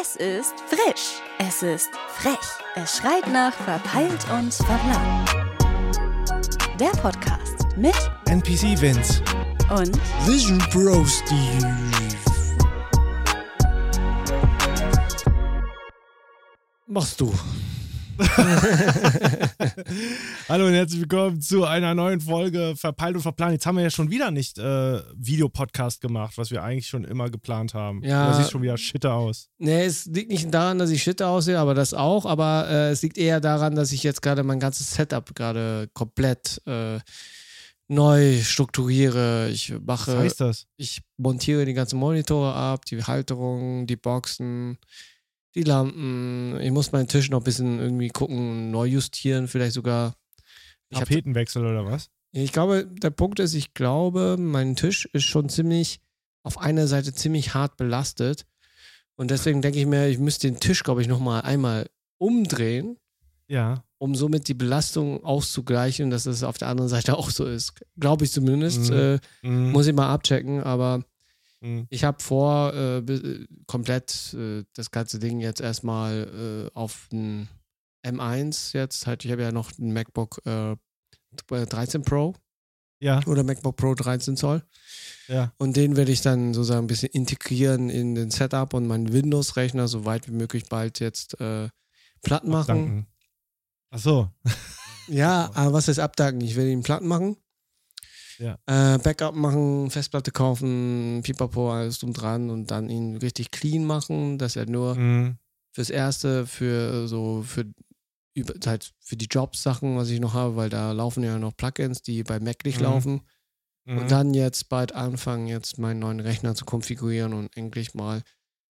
Es ist frisch. Es ist frech. Es schreit nach verpeilt und verplant. Der Podcast mit NPC Vince. und Vision Pro Steve. Machst du. Hallo und herzlich willkommen zu einer neuen Folge Verpeilt und Verplant. Jetzt haben wir ja schon wieder nicht äh, Videopodcast gemacht, was wir eigentlich schon immer geplant haben. Ja. Das sieht schon wieder shitter aus. Nee, es liegt nicht daran, dass ich shit aussehe, aber das auch. Aber äh, es liegt eher daran, dass ich jetzt gerade mein ganzes Setup gerade komplett äh, neu strukturiere. Ich mache, Was heißt das? ich montiere die ganzen Monitore ab, die Halterung, die Boxen, die Lampen. Ich muss meinen Tisch noch ein bisschen irgendwie gucken, neu justieren, vielleicht sogar. Tapetenwechsel oder was? ich glaube, der Punkt ist, ich glaube, mein Tisch ist schon ziemlich auf einer Seite ziemlich hart belastet. Und deswegen denke ich mir, ich müsste den Tisch, glaube ich, nochmal einmal umdrehen, Ja. um somit die Belastung auszugleichen, dass es auf der anderen Seite auch so ist. Glaube ich zumindest. Mhm. Äh, Mhm. muss ich mal abchecken, aber Mhm. ich habe vor, äh, be- komplett äh, das ganze Ding jetzt erstmal äh, auf ein M1 jetzt, halt, ich habe ja noch ein MacBook äh, 13 Pro Ja, oder MacBook Pro 13 Zoll. ja. Und den werde ich dann sozusagen ein bisschen integrieren in den Setup und meinen Windows-Rechner so weit wie möglich bald jetzt äh, platt machen. Danken. Ach so. Ja, aber was ist abdanken? Ich will ihn platt machen. Ja. Äh, Backup machen, Festplatte kaufen, Pipapo, alles drum dran und dann ihn richtig clean machen, dass er nur Mhm. fürs Erste, für so, für über, halt für die Jobs-Sachen, was ich noch habe, weil da laufen ja noch Plugins, die bei Mac nicht Mhm. laufen. Mhm. Und dann jetzt bald anfangen, jetzt meinen neuen Rechner zu konfigurieren und endlich mal,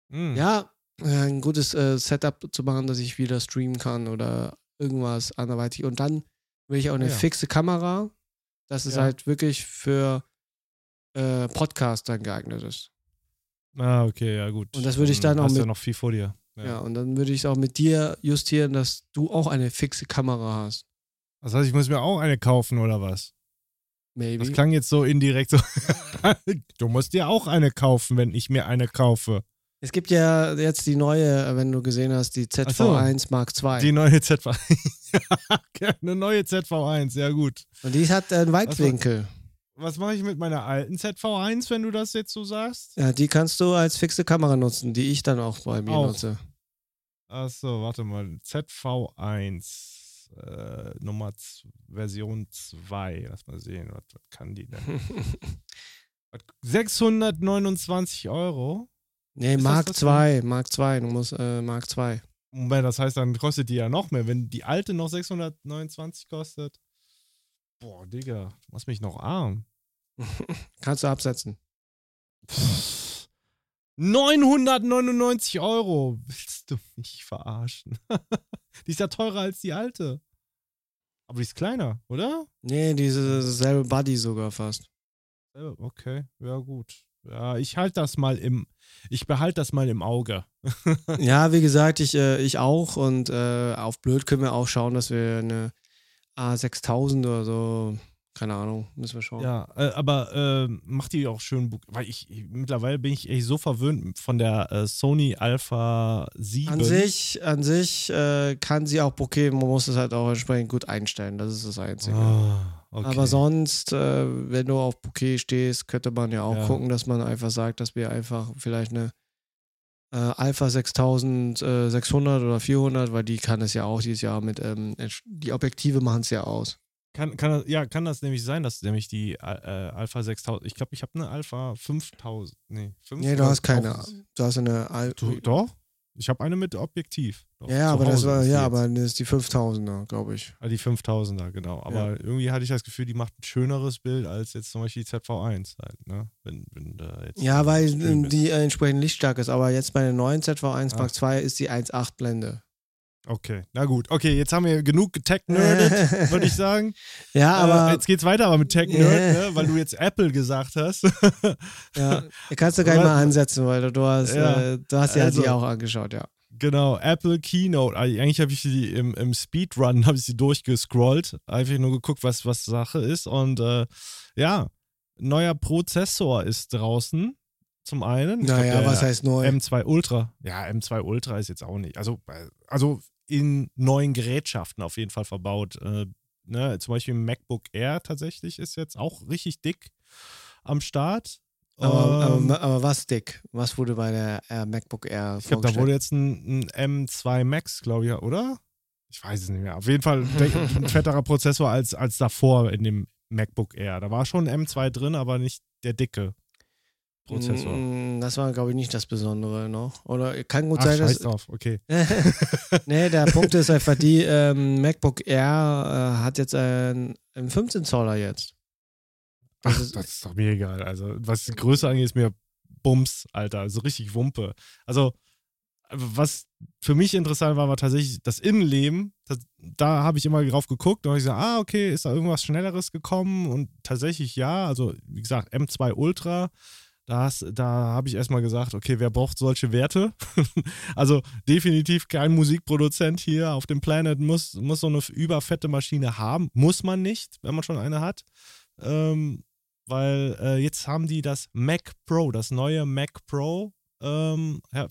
Mhm. ja, äh, ein gutes äh, Setup zu machen, dass ich wieder streamen kann oder irgendwas anderweitig. Und dann will ich auch eine Ah, ja. fixe Kamera, dass es Ja. halt wirklich für äh, Podcast dann geeignet ist. Ah, okay, ja gut. Und das würde ich dann auch hast ja mit- noch viel vor dir. Ja. und dann würde ich es auch mit dir justieren, dass du auch eine fixe Kamera hast. Das heißt, ich muss mir auch eine kaufen oder was? Maybe. Das klang jetzt so indirekt so. du musst dir auch eine kaufen, wenn ich mir eine kaufe. Es gibt ja jetzt die neue, wenn du gesehen hast, die Ach so. ZV1 Mark II. Die neue ZV. eine neue ZV1, sehr gut. Und die hat einen Weitwinkel. Was mache ich mit meiner alten ZV1, wenn du das jetzt so sagst? Ja, die kannst du als fixe Kamera nutzen, die ich dann auch bei mir Auch. nutze. Achso, warte mal. ZV1, äh, Nummer Version 2. Lass mal sehen, was, was kann die denn? Was- 629 Euro? Nee, Ist Mark das II, Mark II, du musst äh, Mark II. Moment, das heißt, dann kostet die ja noch mehr. Wenn die alte noch 629 kostet. Boah, Digga, du machst mich noch arm. Kannst du absetzen. Pff, 999 Euro. Willst du mich verarschen? die ist ja teurer als die alte. Aber die ist kleiner, oder? Nee, diese selbe Buddy sogar fast. Äh, Okay, ja gut. Ja, ich halte das mal im, ich behalte das mal im Auge. ja, wie gesagt, ich, äh, ich auch und äh, auf blöd können wir auch schauen, dass wir eine A6000 oder so, keine Ahnung, müssen wir schauen. Ja, äh, aber äh, macht die auch schön, weil ich, ich mittlerweile bin ich echt so verwöhnt von der äh, Sony Alpha 7. An sich, an sich äh, kann sie auch bokeh, man muss es halt auch entsprechend gut einstellen, das ist das Einzige. Ah, okay. Aber sonst, äh, wenn du auf Bouquet stehst, könnte man ja auch Ja. gucken, dass man einfach sagt, dass wir einfach vielleicht eine äh, Alpha 6600 oder 400, weil die kann es ja auch dieses Jahr mit, ähm, die Objektive machen es ja aus. Kann, kann, das- ja, kann das nämlich sein, dass nämlich die äh, Alpha 6000, ich glaube, ich habe eine Alpha 5000, nee, 5000. Nee, du hast keine. Du hast eine Al Du, doch, ich habe eine mit Objektiv. Doch, Ja, aber das war, ist die ja, aber das ist die 5000er, glaube ich. Ah, die 5000er, genau. Aber irgendwie hatte ich das Gefühl, die macht ein schöneres Bild als jetzt zum Beispiel die ZV1 halt, ne? Wenn, wenn da jetzt Ja, weil ist. die entsprechend lichtstark ist. Aber jetzt bei der neuen ZV1 Ah. Mark II ist die 1.8 Blende. Okay, na gut. Okay, jetzt haben wir genug getech-nerdet, würde ich sagen. Ja, aber äh, jetzt geht's weiter aber mit Tech-Nerd, ne? weil du jetzt Apple gesagt hast. ja, kannst du gar nicht mal ansetzen, weil du, hast, Ja, äh, du hast ja also- die auch angeschaut, ja. genau, Apple Keynote. Also Eigentlich habe ich die im, im Speedrun habe ich sie durchgescrollt, einfach nur geguckt, was, was Sache ist. Und äh, ja, neuer Prozessor ist draußen. Zum einen. Glaub, Naja, der was heißt neu? M2 Ultra. Ja, M2 Ultra ist jetzt auch nicht. Also, also in neuen Gerätschaften auf jeden Fall verbaut. Äh, ne, zum Beispiel MacBook Air tatsächlich ist jetzt auch richtig dick am Start. Aber, Ähm, aber, aber was, Dick? Was wurde bei der äh, MacBook Air ich glaube, da wurde jetzt ein, ein M2 Max, glaube ich, oder? Ich weiß es nicht mehr. Auf jeden Fall ein fetterer Prozessor als, als davor in dem MacBook Air. Da war schon ein M2 drin, aber nicht der dicke Prozessor. Mm, Das war, glaube ich, nicht das Besondere noch. Oder kann gut Ach, sein, scheiß dass. drauf, okay. nee, der Punkt ist einfach die, ähm, MacBook Air äh, hat jetzt einen, einen 15 Zoller jetzt. Ach, Das ist- das ist doch mir egal. Also, was die Größe angeht, ist mir Bums, Alter. Also richtig Wumpe. Also, was für mich interessant war, war tatsächlich das Innenleben. Das, da habe ich immer drauf geguckt und habe ich gesagt, ah, okay, ist da irgendwas Schnelleres gekommen? Und tatsächlich ja. Also, wie gesagt, M2 Ultra. Da, hast- da habe ich erstmal gesagt, okay, wer braucht solche Werte? also definitiv kein Musikproduzent hier auf dem Planet muss, muss so eine überfette Maschine haben. Muss man nicht, wenn man schon eine hat. Ähm, weil äh, jetzt haben die das Mac Pro, das neue Mac Pro ähm, äh,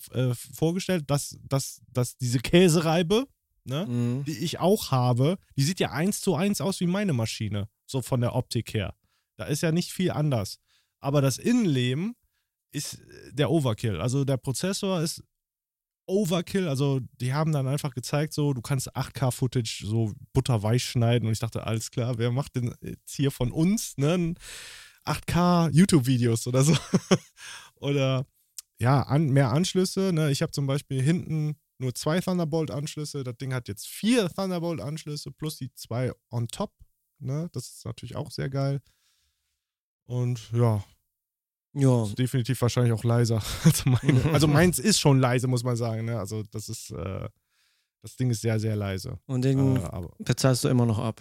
vorgestellt, dass, dass, dass diese Käsereibe, ne, Mhm. die ich auch habe, die sieht ja eins zu eins aus wie meine Maschine, so von der Optik her. Da ist ja nicht viel anders. Aber das Innenleben ist äh, der Overkill. Also der Prozessor ist Overkill. Also die haben dann einfach gezeigt, so du kannst 8K-Footage so butterweich schneiden. Und ich dachte, alles klar, wer macht denn jetzt hier von uns ne, 8K YouTube-Videos oder so? oder ja, an, mehr Anschlüsse. Ne? Ich habe zum Beispiel hinten nur zwei Thunderbolt-Anschlüsse. Das Ding hat jetzt vier Thunderbolt-Anschlüsse plus die zwei on top. Ne? Das ist natürlich auch sehr geil. Und ja, Ja, ist definitiv wahrscheinlich auch leiser als meine. Also meins ist schon leise, muss man sagen. Ne? Also das ist, äh, das Ding ist sehr, sehr leise. und den Äh, bezahlst du immer noch ab.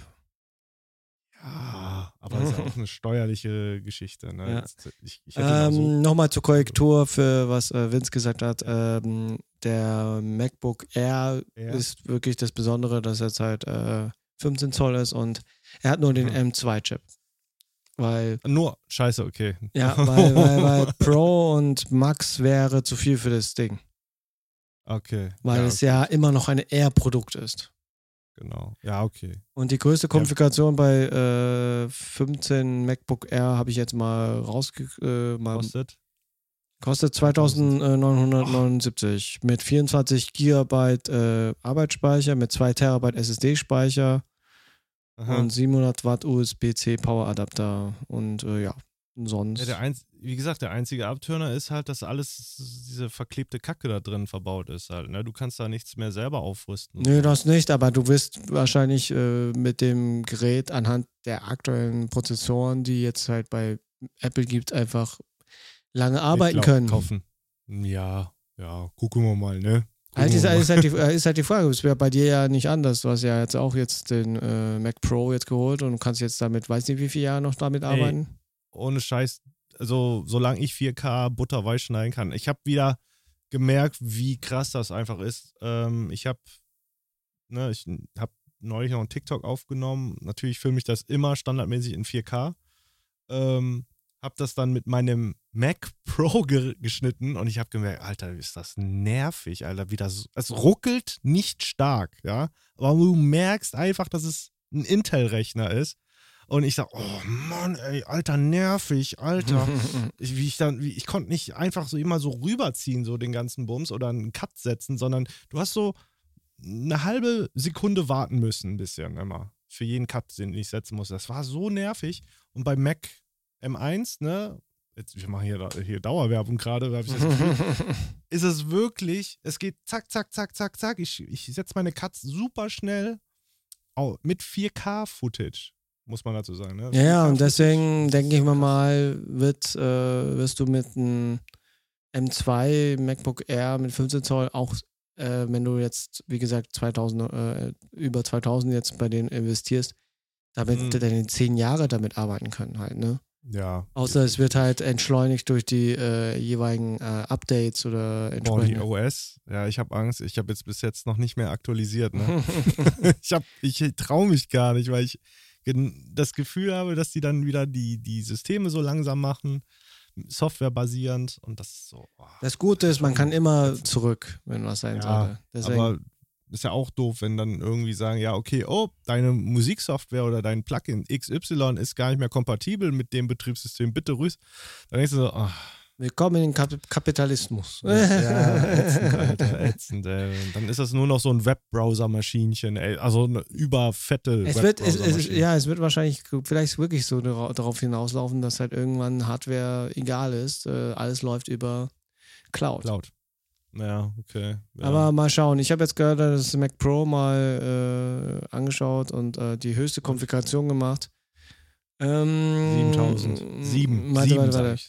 ja, aber das ist ja auch eine steuerliche Geschichte. Ne? Ja. Jetzt, ich, ich da so, Ähm, Nochmal zur Korrektur für was äh, Vince gesagt hat. Ähm, der MacBook Air Ja. ist wirklich das Besondere, dass jetzt halt äh, 15 Zoll ist und er hat nur den Mhm. M2-Chip. Weil, nur, scheiße, okay. ja, weil, weil, weil Pro und Max wäre zu viel für das Ding. Okay. Weil ja, es ja immer noch ein Air-Produkt ist. Genau. Ja, okay. Und die größte Konfiguration bei äh, 15 MacBook Air habe ich jetzt mal rausge... Äh, mal Kostet? Kostet 2979 mit 24 Gigabyte äh, Arbeitsspeicher, mit 2 Terabyte SSD-Speicher Aha. und 700 Watt USB-C Power-Adapter und äh, ja, sonst. Ja, der einz wie gesagt, der einzige Abtörner ist halt, dass alles, diese verklebte Kacke da drin verbaut ist halt. Ne? Du kannst da nichts mehr selber aufrüsten. Nö, das nicht, aber du wirst wahrscheinlich äh, mit dem Gerät anhand der aktuellen Prozessoren, die jetzt halt bei Apple gibt, einfach lange arbeiten Mitlau- können. Kaufen. Ja, ja, gucken wir mal, ne? Halt ist, mal. ist, halt die, äh, ist halt die Frage, es wäre bei dir ja nicht anders. Du hast ja jetzt auch jetzt den äh, Mac Pro jetzt geholt und kannst jetzt damit, weiß nicht wie viele Jahre noch damit Ey, arbeiten. Ohne Scheiß, also solange ich 4K butterweich schneiden kann. Ich habe wieder gemerkt, wie krass das einfach ist. Ähm, ich habe, ne, ich habe neulich noch einen TikTok aufgenommen. Natürlich filme ich das immer standardmäßig in 4K. Ähm, habe das dann mit meinem Mac Pro ge geschnitten und ich habe gemerkt, Alter, ist das nervig, Alter, wie das, es ruckelt nicht stark, ja, aber du merkst einfach, dass es ein Intel-Rechner ist. Und ich sag, oh Mann, ey, Alter, nervig, Alter, ich, wie ich dann, wie, ich konnte nicht einfach so immer so rüberziehen, so den ganzen Bums oder einen Cut setzen, sondern du hast so eine halbe Sekunde warten müssen, ein bisschen immer, für jeden Cut, den ich setzen muss. Das war so nervig. Und bei Mac M1, ne, jetzt, wir machen hier, hier Dauerwerbung gerade, hab ich das Gefühl, ist es wirklich, es geht zack, zack, zack, zack, zack. Ich, ich setze meine Cuts super schnell au- mit 4K-Footage, muss man dazu sagen. Ne? ja, ja, 4K und deswegen denke ich mir mal, wird, äh, wirst du mit einem M2 MacBook Air mit 15 Zoll auch, äh, wenn du jetzt, wie gesagt, 2000, äh, über 2000 jetzt bei denen investierst, damit Mhm. deine 10 Jahre damit arbeiten können halt, ne? Ja. Außer es wird halt entschleunigt durch die äh, jeweiligen äh, Updates oder Boah, die entsprechende. OS, ja, ich habe Angst. Ich habe jetzt bis jetzt noch nicht mehr aktualisiert. Ne? ich hab, ich traue mich gar nicht, weil ich das Gefühl habe, dass die dann wieder die, die Systeme so langsam machen. softwarebasierend und das so. Oh, Das Gute ist, man kann immer zurück, wenn was sein Ja, sollte. Deswegen, aber ist ja auch doof, wenn dann irgendwie sagen, ja, okay, oh, deine Musiksoftware oder dein Plugin XY ist gar nicht mehr kompatibel mit dem Betriebssystem, bitte rüß. Dann denkst du so, ach, willkommen in den Kap Kapitalismus. ja, ätzend, Alter, ätzend, ey. Dann ist das nur noch so ein Webbrowser-Maschinchen, ey. Also eine überfette Es wird, es, es, Webbrowser-Maschine. ja, es wird wahrscheinlich vielleicht wirklich so dara- darauf hinauslaufen, dass halt irgendwann Hardware egal ist. Äh, alles läuft über Cloud. Laut. Ja, okay. Ja. Aber mal schauen. Ich habe jetzt gerade das Mac Pro mal äh, angeschaut und äh, die höchste Konfiguration gemacht. Ähm, 7000. Sieben. Warte, Sieben, warte, sag warte.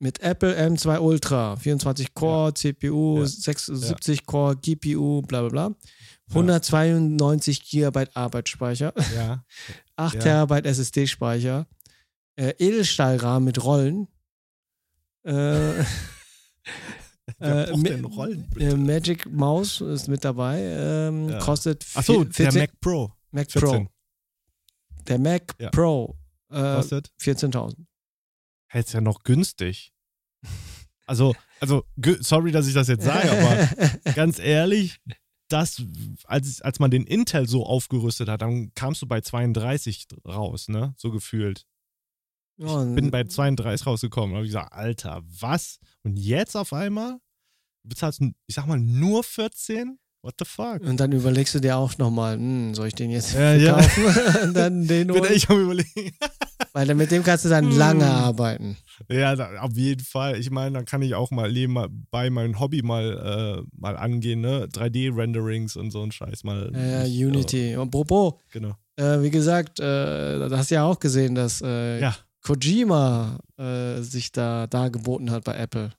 Mit Apple M2 Ultra, 24 Core, CPU, Ja. 76 Core, GPU, bla bla bla. 192 GB Arbeitsspeicher, Ja. 8 Ja. Terabyte SSD-Speicher, äh, Edelstahlrahmen mit Rollen. Äh, Äh, Rollen, äh? Magic Mouse ist mit dabei, ähm, Ja. kostet Achso, der Mac Pro. Mac 14. Pro. Der Mac Ja. Pro äh, Kostet? 14.000. Hey, ist ja noch günstig. Also, also, sorry, dass ich das jetzt sage, aber ganz ehrlich, das, als, als man den Intel so aufgerüstet hat, dann kamst du bei 32 raus, ne? So gefühlt. Ich bin bei 32 rausgekommen. Da habe ich gesagt, Alter, was? Und jetzt auf einmal? Du bezahlst, ich sag mal, nur 14? What the fuck? und dann überlegst du dir auch nochmal, hm, soll ich den jetzt Ja, ja. verkaufen und dann den Bin ich am überlegen. Weil dann mit dem kannst du dann Hm. lange arbeiten. Ja, da, auf jeden Fall. Ich meine, dann kann ich auch mal nebenbei mein Hobby mal, äh, mal angehen, ne? 3D-Renderings und so ein Scheiß mal. Ja, ja, nicht, Unity. Und Apropos, genau. äh, wie gesagt, äh, hast du ja auch gesehen, dass äh, Ja. Kojima äh, sich da dargeboten hat bei Apple.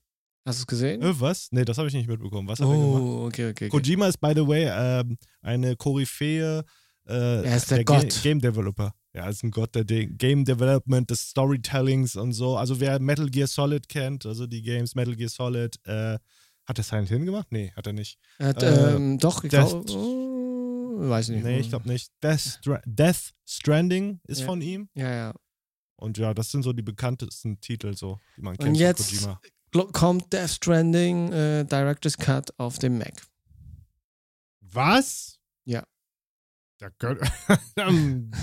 Hast du es gesehen? Äh, was? Nee, das habe ich nicht mitbekommen. Was hat er gemacht? oh, okay, okay. okay. Kojima ist, by the way, ähm, eine Koryphäe äh, Er ist der Ga- Gott. Game Developer. Ja, ist ein Gott der De Game Development, des Storytellings und so. Also wer Metal Gear Solid kennt, also die Games Metal Gear Solid, äh, hat er Silent Hill gemacht? Nee, hat er nicht. Er hat, äh, ähm, doch, ich Death- glaube, oh, weiß nicht. Nee, ich glaube nicht. Death, Stra Death Stranding ist Ja. von ihm. Ja, ja. Und ja, das sind so die bekanntesten Titel, so, die man kennt Und von jetzt kommt Death Stranding äh, Director's Cut auf dem Mac. Was? Ja. Da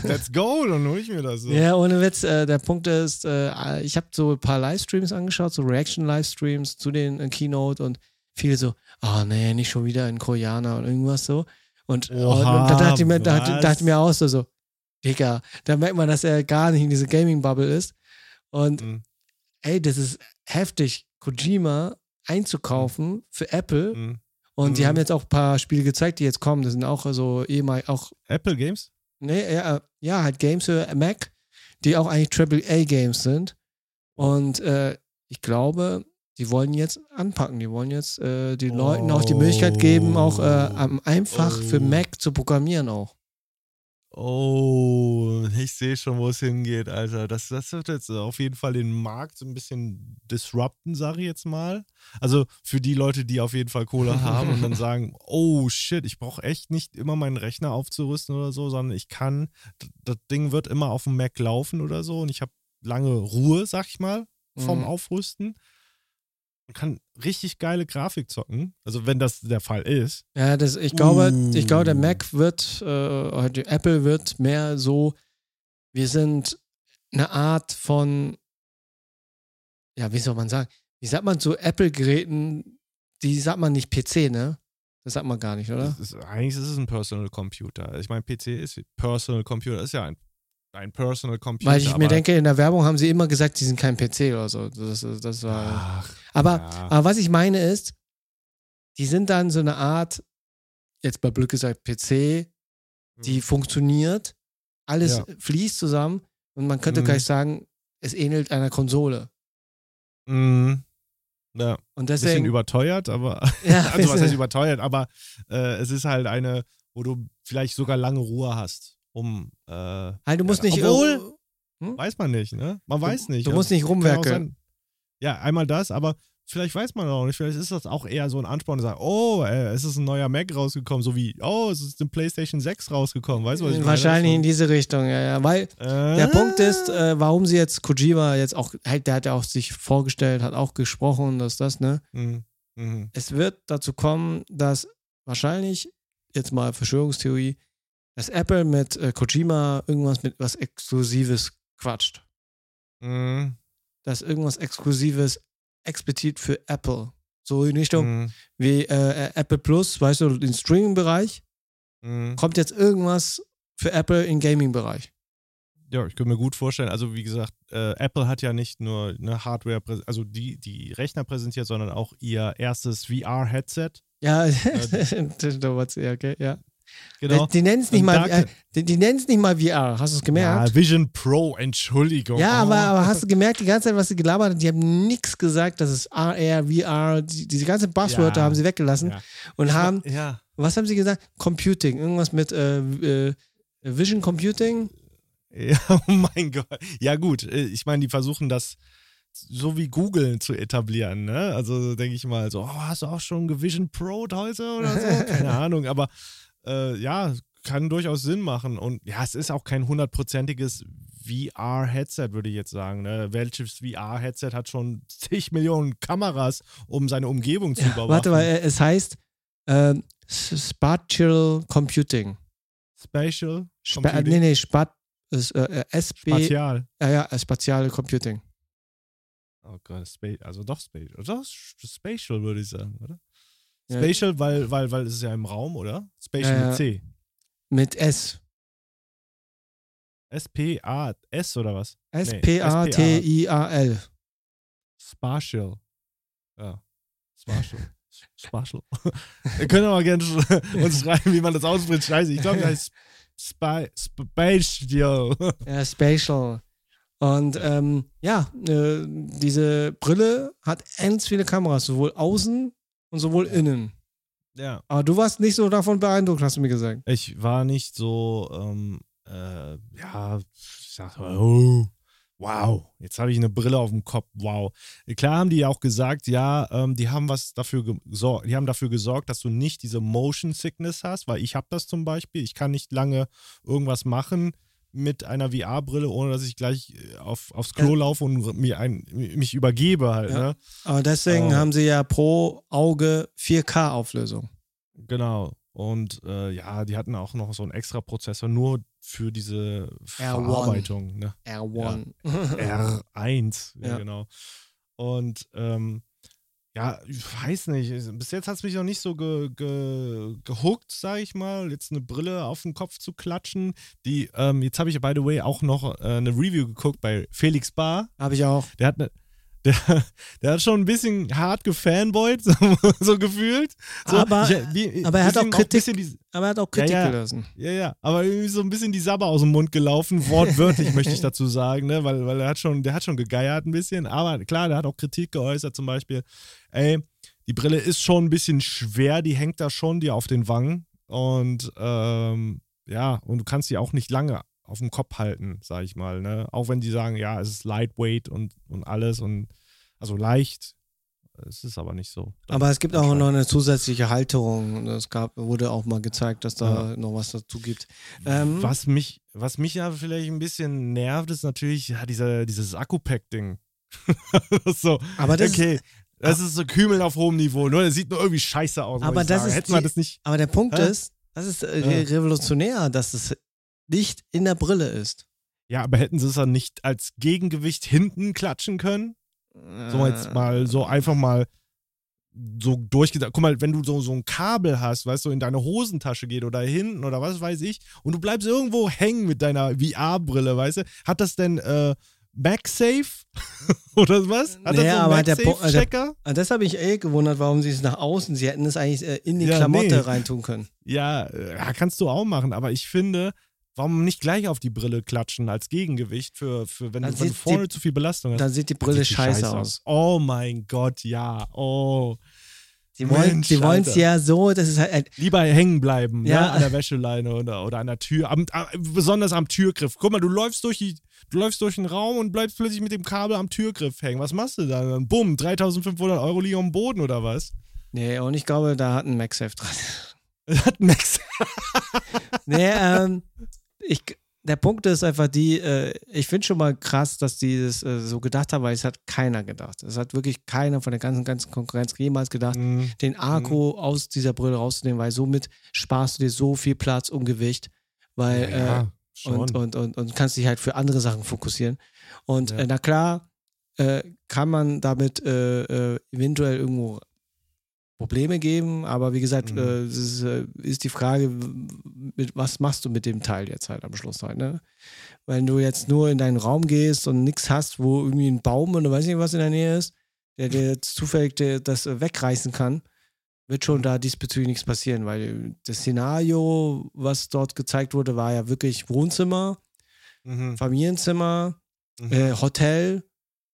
let's go, dann hol ich mir das. So. Ja, ohne Witz. Äh, der Punkt ist, äh, ich habe so ein paar Livestreams angeschaut, so Reaction-Livestreams zu den äh, Keynote und viele so, ah nee, nicht schon wieder ein Koreaner und irgendwas so. Und, Oha, und da dachte ich mir, da, dachte- was? dachte ich mir auch so, so, Digga, da merkt man, dass er gar nicht in diese Gaming-Bubble ist. Und Mhm. ey, das ist heftig, Kojima einzukaufen für Apple. Mhm. Und die Mhm. haben jetzt auch ein paar Spiele gezeigt, die jetzt kommen. Das sind auch so ehemalig, auch Apple Games? Nee, ja, ja, halt Games für Mac, die auch eigentlich AAA-Games sind. Und äh, ich glaube, die wollen jetzt anpacken. Die wollen jetzt äh, den Leuten auch die Möglichkeit geben, auch äh, einfach für Oh. Mac zu programmieren auch. Oh, ich sehe schon, wo es hingeht, Alter. Das, das wird jetzt auf jeden Fall den Markt so ein bisschen disrupten, sage ich jetzt mal. Also für die Leute, die auf jeden Fall Kohle haben und dann sagen, oh shit, ich brauche echt nicht immer meinen Rechner aufzurüsten oder so, sondern ich kann, das Ding wird immer auf dem Mac laufen oder so und ich habe lange Ruhe, sag ich mal, vom Mhm. Aufrüsten. Und kann richtig geile Grafik zocken. Also wenn das der Fall ist. Ja, das, ich glaube, Uh. ich glaube, der Mac wird, äh, die Apple wird mehr so, wir sind eine Art von, ja, wie soll man sagen, wie sagt man zu Apple-Geräten, die sagt man nicht PC, ne? Das sagt man gar nicht, oder? Ist, eigentlich ist es ein Personal Computer. Ich meine, PC ist Personal Computer, ist ja ein, ein Personal Computer. Weil ich mir denke, in der Werbung haben sie immer gesagt, die sind kein PC oder so. Das, das, war. Ach, aber, ja. aber was ich meine ist, die sind dann so eine Art, jetzt mal blöd gesagt, PC, die funktioniert, alles Ja. fließt zusammen und man könnte Mhm. gleich sagen, es ähnelt einer Konsole. Mhm. Ja, Und ein bisschen deswegen. überteuert, aber. ja, Also, was heißt überteuert? Aber äh, es ist halt eine, wo du vielleicht sogar lange Ruhe hast, um. Äh, halt, du musst Ja, nicht. obwohl- äh, weiß man nicht, ne? Man weiß nicht. Du musst nicht rumwerkeln. Ja, einmal das, aber vielleicht weiß man auch nicht, vielleicht ist das auch eher so ein Ansporn, zu sagen, oh, äh, es ist ein neuer Mac rausgekommen, so wie, oh, es ist eine PlayStation 6 rausgekommen, weißt du, was ich meine? Wahrscheinlich in diese Richtung, ja, ja. Weil Äh, der Punkt ist, äh, warum sie jetzt Kojima jetzt auch, halt, der hat ja auch sich vorgestellt, hat auch gesprochen, dass das, ne? Mhm. Mhm. Es wird dazu kommen, dass wahrscheinlich, jetzt mal Verschwörungstheorie, dass Apple mit äh, Kojima irgendwas mit was Exklusives quatscht. Mhm. Dass irgendwas Exklusives explizit für Apple. So in Richtung Mhm. wie äh, Apple Plus, weißt du, den Streaming-Bereich, Mhm. kommt jetzt irgendwas für Apple im Gaming-Bereich. Ja, ich könnte mir gut vorstellen, also wie gesagt, äh, Apple hat ja nicht nur eine Hardware, also die, die Rechner präsentiert, sondern auch ihr erstes VR-Headset. Ja, ja, okay, ja. Genau. Die, die nennen es nicht mal, äh, die, die nicht mal VR. Hast du es gemerkt? Ja, Vision Pro, Entschuldigung. Ja, Oh. aber, aber hast du gemerkt, die ganze Zeit, was sie gelabert haben, die haben nichts gesagt, dass es AR, VR, die, diese ganzen Buzzwörter Ja. haben sie weggelassen Ja. und haben, Ja, was haben sie gesagt? Computing, irgendwas mit äh, äh, Vision Computing. ja, oh mein Gott. Ja, gut, äh, ich meine, die versuchen das so wie Google zu etablieren, ne? Also denke ich mal so, oh, hast du auch schon Vision Pro heute oder so? Keine Ahnung, aber äh, ja, kann durchaus Sinn machen. Und ja, es ist auch kein hundertprozentiges VR-Headset, würde ich jetzt sagen. Ne? Welches VR-Headset hat schon zig Millionen Kameras, um seine Umgebung zu überwachen? Warte mal, äh, es heißt äh, Spatial Computing. Spatial? Spa Computing? nee, nee, Spat, ist, äh, äh, SB, Spatial. ja, ja, äh, Spatial Computing. Oh Gott, Spa also doch Spatial. Doch, Spatial würde ich sagen, oder? Ja. Spatial, weil, weil, weil es ist ja im Raum, oder? Spatial Ja, ja. mit C. Mit S. S-P-A-S oder was? S-P-A-T-I-A-L. Spatial. Ja. Spatial. Spatial. Ihr könnt aber gerne sch- uns schreiben, wie man das ausspricht. Scheiße, ich glaube, das heißt Spi Spatial. Ja, Spatial. Und ähm, ja, äh, diese Brille hat ganz viele Kameras, sowohl außen und sowohl innen. ja. Aber du warst nicht so davon beeindruckt, hast du mir gesagt. Ich war nicht so, ähm, äh, ja, ich dachte, oh, wow, jetzt habe ich eine Brille auf dem Kopf, wow. Klar haben die ja auch gesagt, ja, ähm, die haben was dafür gesorgt, die haben dafür gesorgt, dass du nicht diese Motion Sickness hast, weil ich habe das zum Beispiel, ich kann nicht lange irgendwas machen mit einer VR-Brille, ohne dass ich gleich äh, auf, aufs Klo Ja. laufe und mir ein, mich übergebe halt, Ja. ne? Aber deswegen Oh. haben sie ja pro Auge 4K-Auflösung. Genau. Und äh, ja, die hatten auch noch so einen extra Prozessor nur für diese Verarbeitung, ne? R1. R1, ja, Ja. genau. Und ähm, ja, ich weiß nicht, bis jetzt hat es mich noch nicht so ge, ge, gehuckt, sag ich mal, jetzt eine Brille auf den Kopf zu klatschen. Die, ähm, jetzt habe ich, by the way, auch noch äh, eine Review geguckt bei Felix Bar. Habe ich auch. Der hat, ne, der, der hat schon ein bisschen hart gefanboyt, so, so gefühlt. So, Aber- ich, wie, aber er auch Kritik- bisschen die, Aber er hat auch Kritik Ja, ja. gelassen. ja, ja, aber irgendwie so ein bisschen die Sabber aus dem Mund gelaufen, wortwörtlich möchte ich dazu sagen, ne? weil, weil er hat schon, der hat schon gegeiert ein bisschen, aber klar, der hat auch Kritik geäußert, zum Beispiel, ey, die Brille ist schon ein bisschen schwer, die hängt da schon dir auf den Wangen und ähm, ja, und du kannst die auch nicht lange auf dem Kopf halten, sag ich mal, ne? Auch wenn die sagen, ja, es ist lightweight und, und alles und also leicht, es ist aber nicht so. Aber es gibt auch noch eine zusätzliche Halterung. Es gab, wurde auch mal gezeigt, dass da noch was dazu gibt. Ähm, Was mich, was mich ja vielleicht ein bisschen nervt, ist natürlich ja, dieser, dieses Akku-Pack-Ding. so, aber das ist, okay, das ist so Kümeln auf hohem Niveau. Nur das sieht nur irgendwie scheiße aus. Aber das sagen. ist Hätten die- das nicht. aber der Punkt Hä? ist, das ist äh, Ja. re- revolutionär, dass es nicht in der Brille ist. Ja, aber hätten sie es dann nicht als Gegengewicht hinten klatschen können? So jetzt mal so einfach mal so durchgedacht. Guck mal, wenn du so, so ein Kabel hast, weißt du, in deine Hosentasche geht oder hinten oder was weiß ich, und du bleibst irgendwo hängen mit deiner VR-Brille, weißt du, hat das denn äh, MagSafe oder was? Hat Naja, das so aber einen äh, MagSafe-Checker? Ah, Das habe ich eh gewundert, warum sie es nach außen, sie hätten es eigentlich äh, in die Ja, Klamotte nee. reintun können. Ja, äh, ja, kannst du auch machen, aber ich finde, warum nicht gleich auf die Brille klatschen als Gegengewicht für, für wenn, du, wenn du vorne die- zu viel Belastung hast? Dann sieht die Brille sieht die scheiße aus. Oh mein Gott, ja. Oh. Die wollen es ja so, das ist halt, Lieber hängen bleiben, Ja. ne? an der Wäscheleine oder, oder an der Tür, am, am, besonders am Türgriff. Guck mal, du läufst durch die, du läufst durch den Raum und bleibst plötzlich mit dem Kabel am Türgriff hängen. Was machst du dann? Dann bumm, 3500 Euro liegen am Boden oder was? nee, und ich glaube, da hat ein MagSafe dran. Hat Max. Nee, ähm, ich, der Punkt ist einfach die, äh, ich finde schon mal krass, dass die das äh, so gedacht haben, weil es hat keiner gedacht. Es hat wirklich keiner von der ganzen, ganzen Konkurrenz jemals gedacht, Mhm. den Akku aus dieser Brille rauszunehmen, weil somit sparst du dir so viel Platz und Gewicht, weil äh, ja, schon. und, und, und, und kannst dich halt für andere Sachen fokussieren. Und Ja. äh, na klar, äh, kann man damit äh, äh, eventuell irgendwo Probleme geben, aber wie gesagt, Mhm. äh, es ist, äh, ist die Frage, mit, was machst du mit dem Teil jetzt halt am Schluss halt, ne? Wenn du jetzt nur in deinen Raum gehst und nichts hast, wo irgendwie ein Baum oder weiß nicht was in der Nähe ist, der dir jetzt zufällig der, das äh, wegreißen kann, wird schon da diesbezüglich nichts passieren, weil das Szenario, was dort gezeigt wurde, war ja wirklich Wohnzimmer, mhm. Familienzimmer, Mhm. äh, Hotel,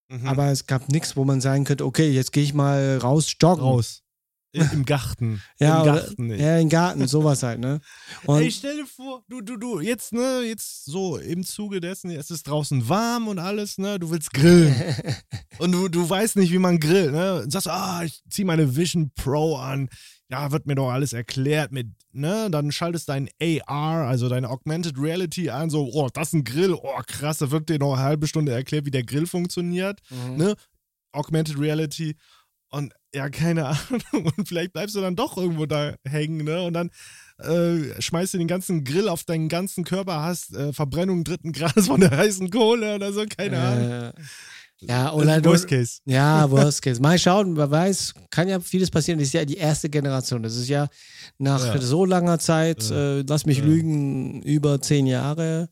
Mhm. aber es gab nichts, wo man sagen könnte, okay, jetzt gehe ich mal raus joggen. raus. Im Garten. Ja, Im oder- Garten. ey. Ja, im Garten, sowas halt, ne? Und Ey, stell dir vor, du, du, du, jetzt, ne, jetzt so im Zuge dessen, es ist draußen warm und alles, ne, du willst grillen. und du, du weißt nicht, wie man grillt, ne? Und sagst, ah, ich zieh meine Vision Pro an. Ja, wird mir doch alles erklärt mit, ne? Dann schaltest dein AR, also deine Augmented Reality an, so, oh, das ist ein Grill, oh, krass, da wird dir noch eine halbe Stunde erklärt, wie der Grill funktioniert, Mhm. ne? Augmented Reality. Und ja, keine Ahnung. Und vielleicht bleibst du dann doch irgendwo da hängen, ne? Und dann äh, schmeißt du den ganzen Grill auf deinen ganzen Körper, hast äh, Verbrennung dritten Grades von der heißen Kohle oder so, keine Ahnung. äh, ja, Das oder Worst Case. Ja, Worst Case. Mal schauen, wer weiß, kann ja vieles passieren. Das ist ja die erste Generation. Das ist ja nach Ja. so langer Zeit, Ja. äh, lass mich Ja. lügen, über zehn Jahre,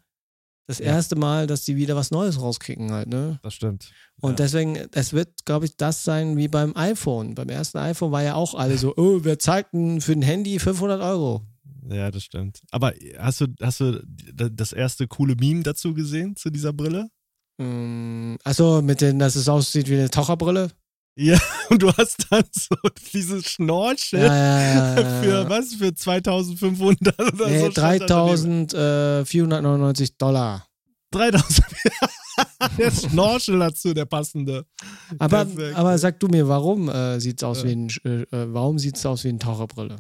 das erste Mal, dass die wieder was Neues rauskriegen halt, ne? Das stimmt. Und Ja. deswegen, es wird, glaube ich, das sein wie beim iPhone. Beim ersten iPhone war ja auch alle so, oh, wer zahlt denn für ein Handy 500 Euro? Ja, das stimmt. Aber hast du, hast du das erste coole Meme dazu gesehen, zu dieser Brille? Ähm, also mit den, dass es aussieht wie eine Taucherbrille? Und du hast dann so dieses Schnorchel Ja, ja, ja, ja, für ja. was? Für 2500 oder Nee, so? stand da daneben. 3499 Dollar. 3000. der Schnorchel dazu, der passende. Aber, Perfekt. aber sag du mir, warum äh, sieht's aus Ja. wie ein, äh, äh, warum sieht's aus wie eine Taucherbrille?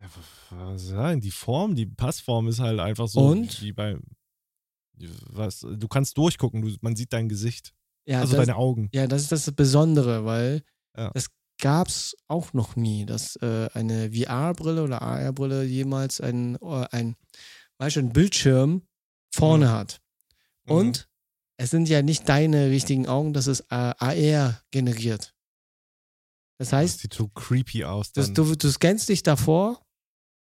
Ja, was sagen, die Form, die Passform ist halt einfach so Und? wie bei. Was, du kannst durchgucken, du, man sieht dein Gesicht. Ja, also das, deine Augen. ja, das ist das Besondere, weil Ja. das gab's auch noch nie, dass äh, eine VR-Brille oder AR-Brille jemals ein, äh, ein, weißt du, einen Bildschirm vorne Mhm. hat. Und es sind ja nicht deine richtigen Augen, das ist äh, AR generiert. Das Das heißt, sieht so creepy aus. das, du, du scannst dich davor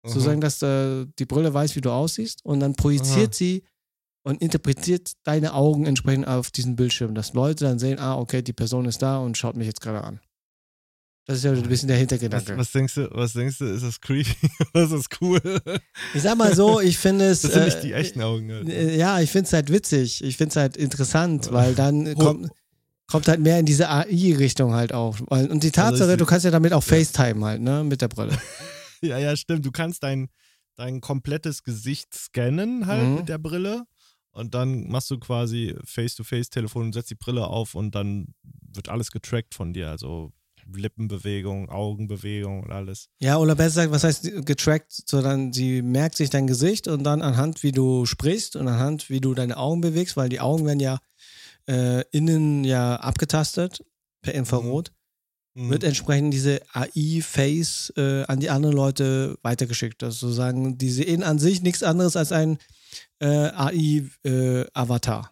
Aha. sozusagen, dass äh, die Brille weiß, wie du aussiehst und dann projiziert Aha. sie und interpretiert deine Augen entsprechend auf diesen Bildschirm, dass Leute dann sehen, ah, okay, die Person ist da und schaut mich jetzt gerade an. Das ist ja ein bisschen der was, Hintergedanke. was denkst du, was denkst du, ist das creepy? das ist cool. Ich sag mal so, ich finde es. Das sind äh, nicht die echten Augen. Halt. äh, Ja, ich finde es halt witzig. Ich finde es halt interessant, weil dann Oh. kommt, kommt halt mehr in diese AI-Richtung halt auch. Und die Tatsache, Also du kannst ja damit auch Ja. FaceTime halt, ne, mit der Brille. Ja, ja, stimmt. Du kannst dein, dein komplettes Gesicht scannen halt Mhm. mit der Brille. Und dann machst du quasi Face-to-Face-Telefon und setzt die Brille auf und dann wird alles getrackt von dir. Also Lippenbewegung, Augenbewegung und alles. Ja, oder besser gesagt, was heißt getrackt, sondern sie merkt sich dein Gesicht und dann anhand, wie du sprichst und anhand, wie du deine Augen bewegst, weil die Augen werden ja äh, innen ja abgetastet per Infrarot, Mhm. wird entsprechend diese AI-Face äh, an die anderen Leute weitergeschickt. Ist sozusagen, die sehen an sich nichts anderes als ein äh, AI-Avatar.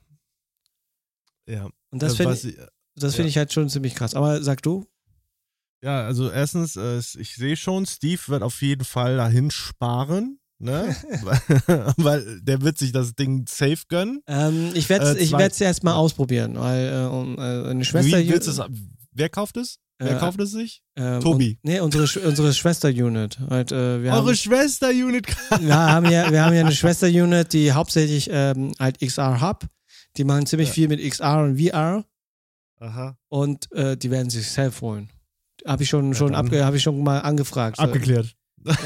ja. und das Äh, finde ich, das find ja. ich halt schon ziemlich krass. Aber sag du? Ja, also erstens, äh, ich sehe schon, Steve wird auf jeden Fall dahin sparen, ne? weil, der wird sich das Ding safe gönnen. Ähm, ich werde es Äh, ich zwei- werd's erst mal ausprobieren, weil äh, äh, eine Schwester. Wie willst es? Wer kauft es? Wer Äh, kauft es sich? Ähm, Tobi. Und, nee, unsere, unsere Schwester-Unit. Halt, äh, wir, Eure Schwester-Unit. wir, haben ja, wir haben ja eine Schwester-Unit, die hauptsächlich ähm, halt XR Hub. Die machen ziemlich Ja. viel mit XR und VR Aha. und äh, die werden sich selbst holen. Habe ich schon, Ja, schon, abge, hab ich schon mal angefragt. Abgeklärt.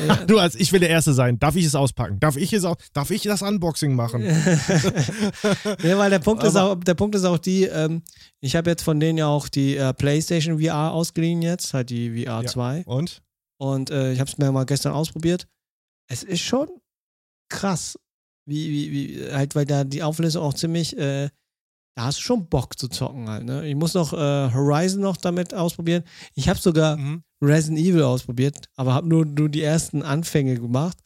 Ja. Du als ich will der Erste sein. Darf ich es auspacken? Darf ich es auch, darf ich das Unboxing machen? ja, weil der Punkt ist Aber- auch, der Punkt ist auch die, ähm, ich habe jetzt von denen ja auch die äh, PlayStation VR ausgeliehen jetzt, halt die VR Ja. 2. Und? Und äh, ich habe es mir mal gestern ausprobiert. Es ist schon krass, wie, wie, wie, halt, weil da die Auflösung auch ziemlich, äh, da hast du schon Bock zu zocken halt, ne? Ich muss noch äh, Horizon noch damit ausprobieren. Ich habe sogar Mhm. Resident Evil ausprobiert, aber habe nur, nur die ersten Anfänge gemacht,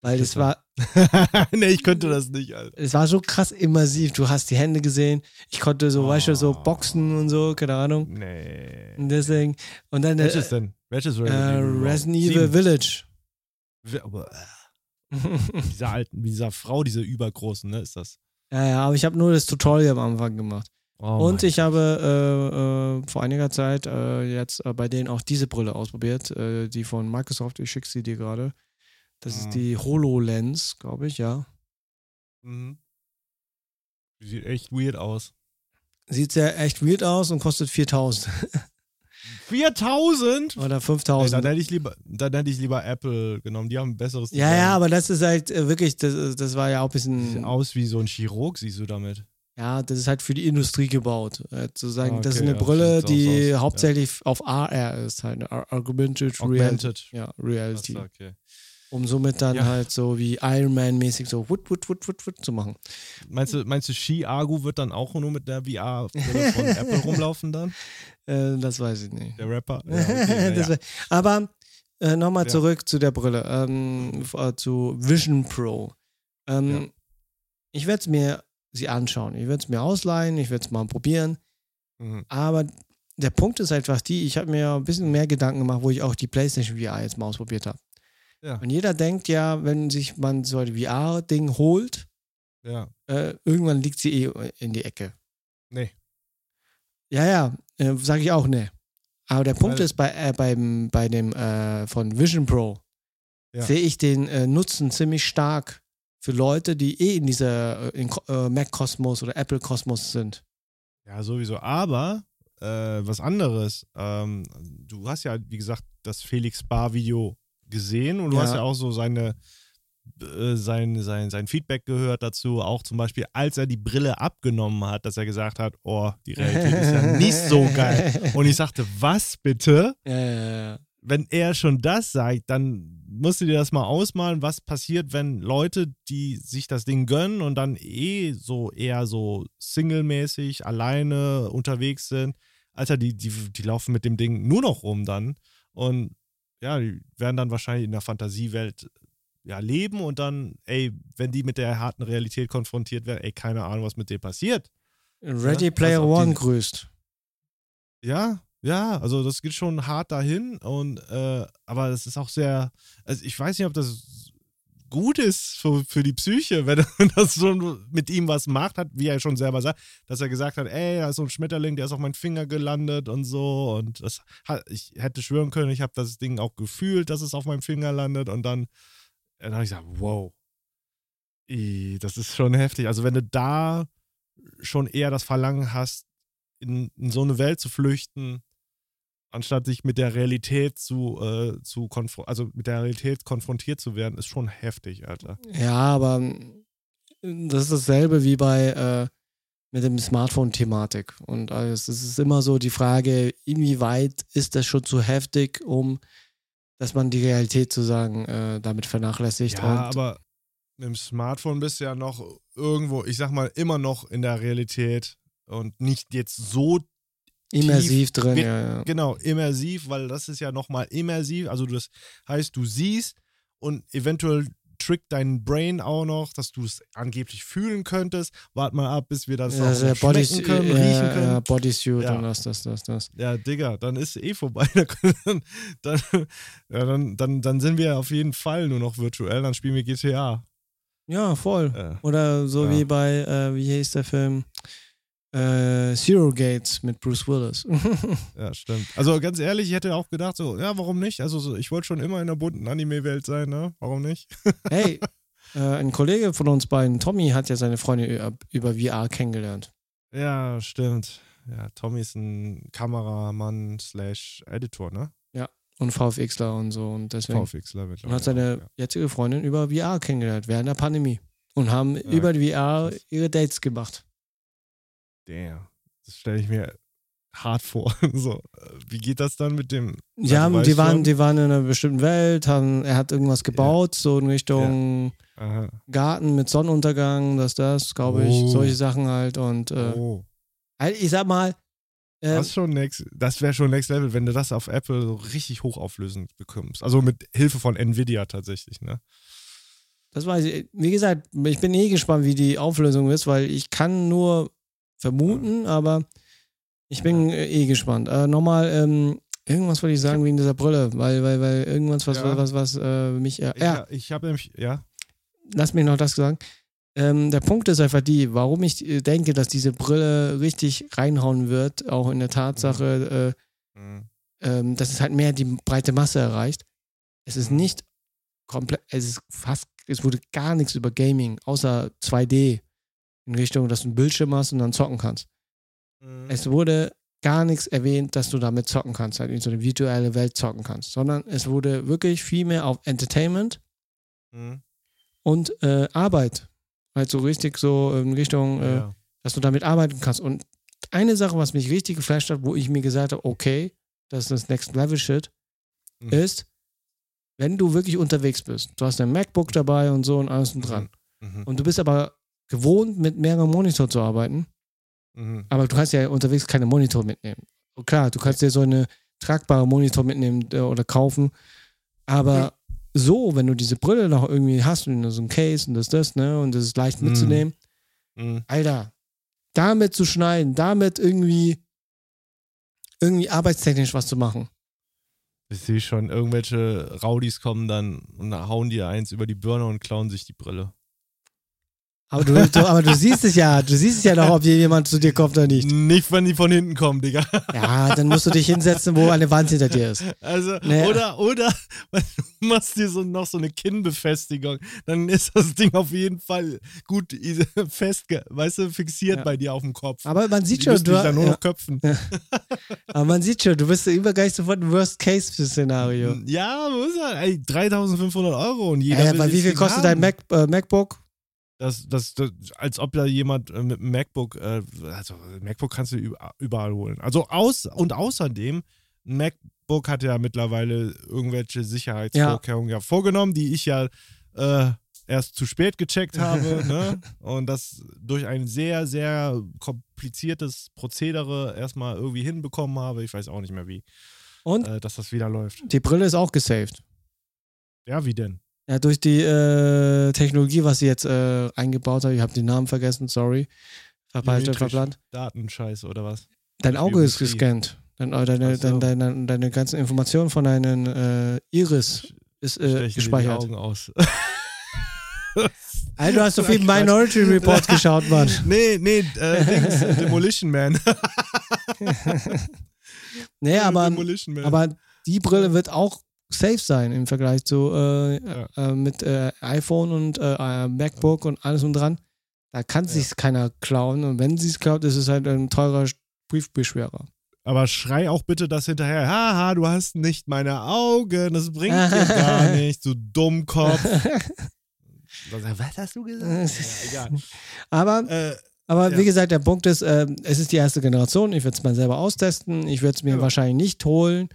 weil es Bitte. war, nee, ich könnte das nicht, Alter. es war so krass immersiv. Du hast die Hände gesehen. Ich konnte so, weißt du, so Oh. boxen und so, keine Ahnung. Nee. Und deswegen, und dann Welches äh, denn? Welches äh, Resident Evil? Resident Evil Sieben. Village. Aber, äh, dieser alten, dieser Frau, diese übergroßen, ne, ist das. ja, ja, aber ich habe nur das Tutorial am Anfang gemacht. Oh Und ich habe äh, äh, vor einiger Zeit äh, jetzt äh, bei denen auch diese Brille ausprobiert, äh, die von Microsoft. Ich schicke sie dir gerade. Das Mhm. ist die HoloLens, glaube ich, ja. Mhm. Sieht echt weird aus. Sieht sehr echt weird aus und kostet 4000 4000? oder Ey, 5000. dann hätte ich lieber, dann hätte ich lieber Apple genommen. Die haben ein besseres ja, ja, aber das ist halt äh, wirklich, das, das war ja auch ein Sieht bisschen, aus wie so ein Chirurg, siehst du damit. Ja, das ist halt für die Industrie gebaut. Äh, zu sagen, Ah, das ist okay, eine ja, Brille, die aus, ja. hauptsächlich auf AR ist, halt Ar- Augmented, Reality. Augmented. Ja, Reality. Achso, okay. Um somit dann Ja. halt so wie Iron Man-mäßig so wut, wut, wut, wut, wut zu machen. Meinst du, meinst du Ski-Agu wird dann auch nur mit der VR-Brille von Apple rumlaufen dann? Äh, das weiß ich nicht. Der Rapper? Ja, okay, ja. wär- Aber äh, nochmal Ja. zurück zu der Brille, ähm, äh, zu Vision Pro. Ähm, Ja. Ich werde es mir sie anschauen. Ich werde es mir ausleihen, ich werde es mal probieren. Mhm. Aber der Punkt ist einfach die, ich habe mir ein bisschen mehr Gedanken gemacht, wo ich auch die PlayStation VR jetzt mal ausprobiert habe. Ja. Und jeder denkt ja, wenn sich man so ein VR-Ding holt, ja. äh, irgendwann liegt sie eh in die Ecke. Nee. Ja, ja, äh, sage ich auch ne. Aber der Punkt Weil- ist, bei, äh, beim, bei dem äh, von Vision Pro Ja. sehe ich den äh, Nutzen ziemlich stark für Leute, die eh in dieser äh, in, äh, Mac-Kosmos oder Apple-Kosmos sind. Ja, sowieso. Aber äh, was anderes. Ähm, du hast ja, wie gesagt, das Felix Bar-Video gesehen und du Ja. hast ja auch so seine, äh, sein, sein, sein Feedback gehört dazu. Auch zum Beispiel, als er die Brille abgenommen hat, dass er gesagt hat, oh, die Realität ist ja nicht so geil. Und ich sagte, was bitte? Ja, ja, ja. wenn er schon das sagt, dann musst du dir das mal ausmalen, was passiert, wenn Leute, die sich das Ding gönnen und dann eh so eher so singlemäßig alleine unterwegs sind. Alter, die, die, die laufen mit dem Ding nur noch rum dann. Und ja, die werden dann wahrscheinlich in der Fantasiewelt ja, leben und dann, ey, wenn die mit der harten Realität konfrontiert werden, ey, keine Ahnung, was mit denen passiert. Ready Ja, Player One grüßt. Ja, ja, also das geht schon hart dahin und äh, aber das ist auch sehr, also ich weiß nicht, ob das gut ist für, für die Psyche, wenn das schon mit ihm was macht, hat, wie er schon selber sagt, dass er gesagt hat, ey, da ist so ein Schmetterling, der ist auf meinen Finger gelandet und so und das hat, ich hätte schwören können, ich habe das Ding auch gefühlt, dass es auf meinem Finger landet und dann, dann habe ich gesagt, wow, Ih, das ist schon heftig. Also wenn du da schon eher das Verlangen hast, in, in so eine Welt zu flüchten, anstatt sich mit der Realität zu, äh, zu konfro- also mit der Realität konfrontiert zu werden, ist schon heftig, Alter. Ja, aber ähm, das ist dasselbe wie bei äh, mit dem Smartphone-Thematik. Und alles. Es ist immer so die Frage, inwieweit ist das schon zu heftig, um dass man die Realität sozusagen äh, damit vernachlässigt. Ja, aber mit dem Smartphone bist du ja noch irgendwo, ich sag mal, immer noch in der Realität und nicht jetzt so immersiv drin, wird- ja, ja. genau immersiv, weil das ist ja nochmal immersiv. Also das heißt, du siehst und eventuell trickt dein Brain auch noch, dass du es angeblich fühlen könntest. Wart mal ab, bis wir das Ja, auch also noch Body, schmecken können, ja, riechen können. Ja, Bodysuit Ja. und das, das, das, das. Ja, Digga, dann ist eh vorbei. dann, dann, ja, dann, dann, sind wir auf jeden Fall nur noch virtuell, dann spielen wir GTA. Ja, voll. Oder so wie bei, äh, wie hieß der Film? Äh, Zero Gates mit Bruce Willis. ja, stimmt. Also ganz ehrlich, ich hätte auch gedacht, so, ja, warum nicht? Also so, ich wollte schon immer in der bunten Anime-Welt sein, ne? Warum nicht? hey, äh, ein Kollege von uns beiden, Tommy, hat ja seine Freundin über, VR kennengelernt. Ja, stimmt. ja, Tommy ist ein Kameramann slash Editor, ne? Und VFXler und so. Und deswegen. VFXler Und mittlerweile. hat seine ja. jetzige Freundin über VR kennengelernt, während der Pandemie. Und haben über die VR ihre Dates gemacht. Damn. Das stelle ich mir hart vor. so, äh, wie geht das dann mit dem? Ja, Also, die waren, schon? die waren in einer bestimmten Welt, haben, er hat irgendwas gebaut, so in Richtung Aha. Garten mit Sonnenuntergang, das, das, glaube ich, Oh. solche Sachen halt. Und äh, oh. halt, ich sag mal, äh, Das, ist schon next, das wäre schon Next Level, wenn du das auf Apple so richtig hochauflösend bekommst. Also mit Hilfe von Nvidia tatsächlich, ne? das weiß ich. Wie gesagt, ich bin eh gespannt, wie die Auflösung ist, weil ich kann nur vermuten, aber ich bin äh, eh gespannt. Äh, Nochmal, ähm, irgendwas wollte ich sagen wegen dieser Brille, weil, weil, weil irgendwas, was, Ja. was, was äh, mich. Äh, Ich, ja, ich habe nämlich, ja. lass mich noch das sagen. Ähm, der Punkt ist einfach die, warum ich äh, denke, dass diese Brille richtig reinhauen wird, auch in der Tatsache, äh, Mhm. ähm, dass es halt mehr die breite Masse erreicht. Es ist Mhm. nicht komplett, es ist fast, es wurde gar nichts über Gaming, außer 2D in Richtung, dass du einen Bildschirm hast und dann zocken kannst. Mhm. Es wurde gar nichts erwähnt, dass du damit zocken kannst, halt in so eine virtuelle Welt zocken kannst, sondern es wurde wirklich viel mehr auf Entertainment Mhm. und äh, Arbeit. Halt so richtig so in Richtung, äh, Ja. dass du damit arbeiten kannst. Und eine Sache, was mich richtig geflasht hat, wo ich mir gesagt habe, okay, das ist das Next Level Shit, Mhm. ist, wenn du wirklich unterwegs bist, du hast dein MacBook dabei und so und alles und dran. Mhm. Und du bist aber gewohnt, mit mehreren Monitor zu arbeiten, Mhm. aber du kannst ja unterwegs keine Monitor mitnehmen. Und klar, du kannst dir so eine tragbare Monitor mitnehmen äh, oder kaufen, aber so, wenn du diese Brille noch irgendwie hast und so ein Case und das, das, ne, und das ist leicht Mhm. mitzunehmen, Mhm. Alter, damit zu schneiden, damit irgendwie irgendwie arbeitstechnisch was zu machen. Ich sehe schon, irgendwelche Rowdies kommen dann und hauen dir eins über die Birne und klauen sich die Brille. Aber du, du, aber du siehst es ja, du siehst es ja noch, ob jemand zu dir kommt oder nicht. Nicht, wenn die von hinten kommen, Digga. Ja, dann musst du dich hinsetzen, wo eine Wand hinter dir ist. Also, Nee. oder, oder, du machst dir so noch so eine Kinnbefestigung, dann ist das Ding auf jeden Fall gut fest, weißt du, fixiert Ja. bei dir auf dem Kopf. Aber man sieht die schon, du, dann nur ja, noch köpfen. aber man sieht schon, du bist übergeist sofort ein Worst-Case-Szenario. Ja, muss er. Ey, 3500 Euro und jeder. Ja, will aber wie viel kostet haben. dein Mac, äh, MacBook? Das, das, das, als ob da jemand äh, mit einem MacBook, äh, also MacBook kannst du über- überall holen. Also aus und außerdem, MacBook hat ja mittlerweile irgendwelche Sicherheitsvorkehrungen ja. vorgenommen, die ich ja äh, erst zu spät gecheckt habe, ne? Und das durch ein sehr, sehr kompliziertes Prozedere erstmal irgendwie hinbekommen habe. Ich weiß auch nicht mehr wie, Und äh, dass das wieder läuft. die Brille ist auch gesaved. Ja, wie denn? Ja, durch die äh, Technologie, was sie jetzt äh, eingebaut hat, ich habe den Namen vergessen, sorry. Biometrisch. verplant. Datenscheiß oder was? Dein Auge ist gescannt. Dein, äh, deine, so. deine, deine, deine ganzen Informationen von deinen äh, Iris ist äh, dir die gespeichert. Augen aus. Alter, du hast so viel. Minority Report geschaut, Mann. Nee, nee, äh, Dings, Demolition Man. Nee, aber, Demolition Man. aber die Brille wird auch safe sein im Vergleich zu äh, Ja. äh, mit äh, iPhone und äh, äh, MacBook und alles und dran. Da kann Ja. sich's keiner klauen. Und wenn sie es klaut, ist es halt ein teurer Briefbeschwerer. Aber schrei auch bitte das hinterher. Haha, du hast nicht meine Augen. Das bringt dir gar nichts, du Dummkopf. Was hast du gesagt? ja, egal. aber Äh, Aber Ja. wie gesagt, der Punkt ist, ähm, es ist die erste Generation. Ich würde es mal selber austesten. Ich würde es mir Ja. wahrscheinlich nicht holen,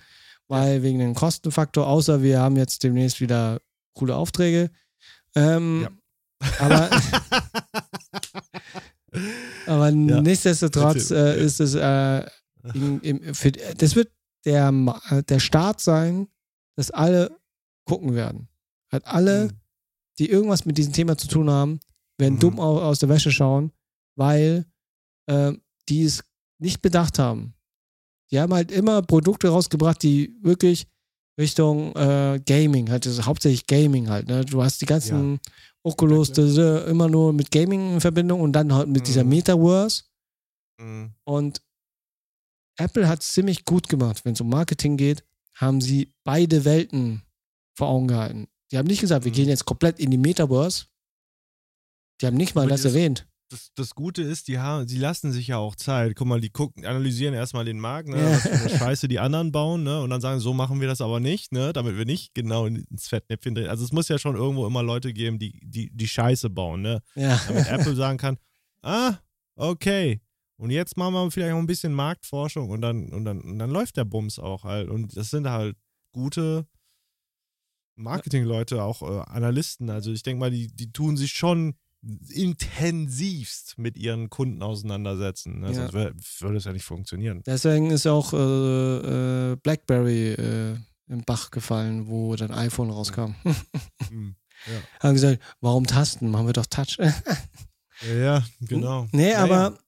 weil wegen dem Kostenfaktor, außer wir haben jetzt demnächst wieder coole Aufträge. Ähm, Ja. Aber, aber nichtsdestotrotz Erzähl. äh, ist es, äh, im, im, für, das wird der, äh, der Start sein, dass alle gucken werden. Halt alle, Mhm. die irgendwas mit diesem Thema zu tun haben, werden Mhm. dumm au- aus der Wäsche schauen, weil äh, die es nicht bedacht haben. Die haben halt immer Produkte rausgebracht, die wirklich Richtung äh, Gaming, halt, also hauptsächlich Gaming halt. Ne? Du hast die ganzen Oculus, Ja, das, äh, immer nur mit Gaming in Verbindung und dann halt mit dieser Mhm. Metaverse. Mhm. Und Apple hat es ziemlich gut gemacht. Wenn es um Marketing geht, haben sie beide Welten vor Augen gehalten. Die haben nicht gesagt, wir Mhm. gehen jetzt komplett in die Metaverse. Die haben nicht mal Aber das erwähnt. Das, das Gute ist, die haben, sie lassen sich ja auch Zeit. Guck mal, die gucken, analysieren erstmal den Markt, ne, was für eine Scheiße die anderen bauen, ne? Und dann sagen, so machen wir das aber nicht, ne? Damit wir nicht genau ins Fettnäpfchen drehen. Also es muss ja schon irgendwo immer Leute geben, die, die, die Scheiße bauen, ne? Ja. Damit Apple sagen kann, ah, okay. Und jetzt machen wir vielleicht auch ein bisschen Marktforschung und dann, und dann, und dann läuft der Bums auch halt. Und das sind halt gute Marketingleute, auch äh, Analysten. Also ich denke mal, die, die tun sich schon intensivst mit ihren Kunden auseinandersetzen. Ne? Ja. Sonst würde es ja nicht funktionieren. Deswegen ist auch äh, äh, BlackBerry äh, im Bach gefallen, wo dann iPhone rauskam. Hm. Haben gesagt, warum Tasten? Machen wir doch Touch. Ja, ja, genau. Nee, Naja. aber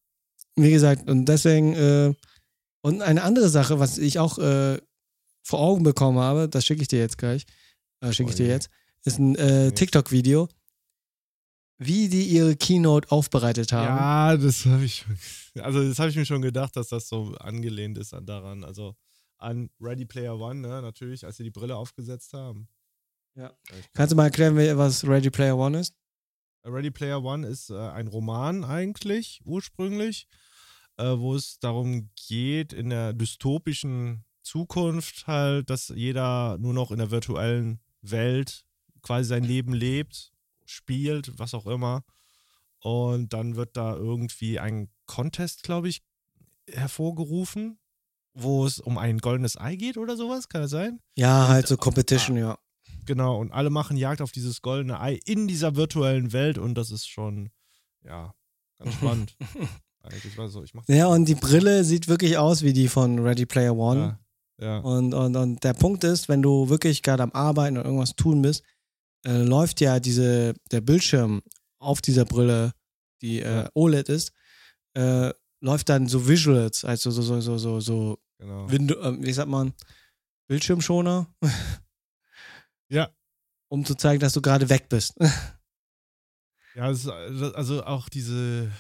wie gesagt, und deswegen, äh, und eine andere Sache, was ich auch äh, vor Augen bekommen habe, das schicke ich dir jetzt gleich, äh, schicke ich Oh dir je. jetzt, ist ein. TikTok-Video, wie die ihre Keynote aufbereitet haben. Ja, das habe ich schon. Also, das habe ich mir schon gedacht, dass das so angelehnt ist an daran. Also an Ready Player One, ne, natürlich, als sie die Brille aufgesetzt haben. Ja. Kannst du mal erklären, was Ready Player One ist? Ready Player One ist äh, ein Roman eigentlich, ursprünglich, äh, wo es darum geht, in der dystopischen Zukunft halt, dass jeder nur noch in der virtuellen Welt quasi sein Leben lebt, spielt, was auch immer. Und dann wird da irgendwie ein Contest, glaube ich, hervorgerufen, wo es um ein goldenes Ei geht oder sowas, kann das sein? Ja, halt so Competition, ja. Genau, und alle machen Jagd auf dieses goldene Ei in dieser virtuellen Welt und das ist schon, ja, ganz spannend. Eigentlich war so, ich mach Ja, und die Brille sieht wirklich aus wie die von Ready Player One. Ja, ja. Und, und, und der Punkt ist, wenn du wirklich gerade am Arbeiten oder irgendwas tun bist, äh, läuft ja diese, der Bildschirm auf dieser Brille, die äh. OLED ist, äh, läuft dann so Visuals, also so, so, so, so, so, genau. Window, äh, wie sagt man, Bildschirmschoner, Ja, um zu zeigen, dass du gerade weg bist. ja, ist, also auch diese,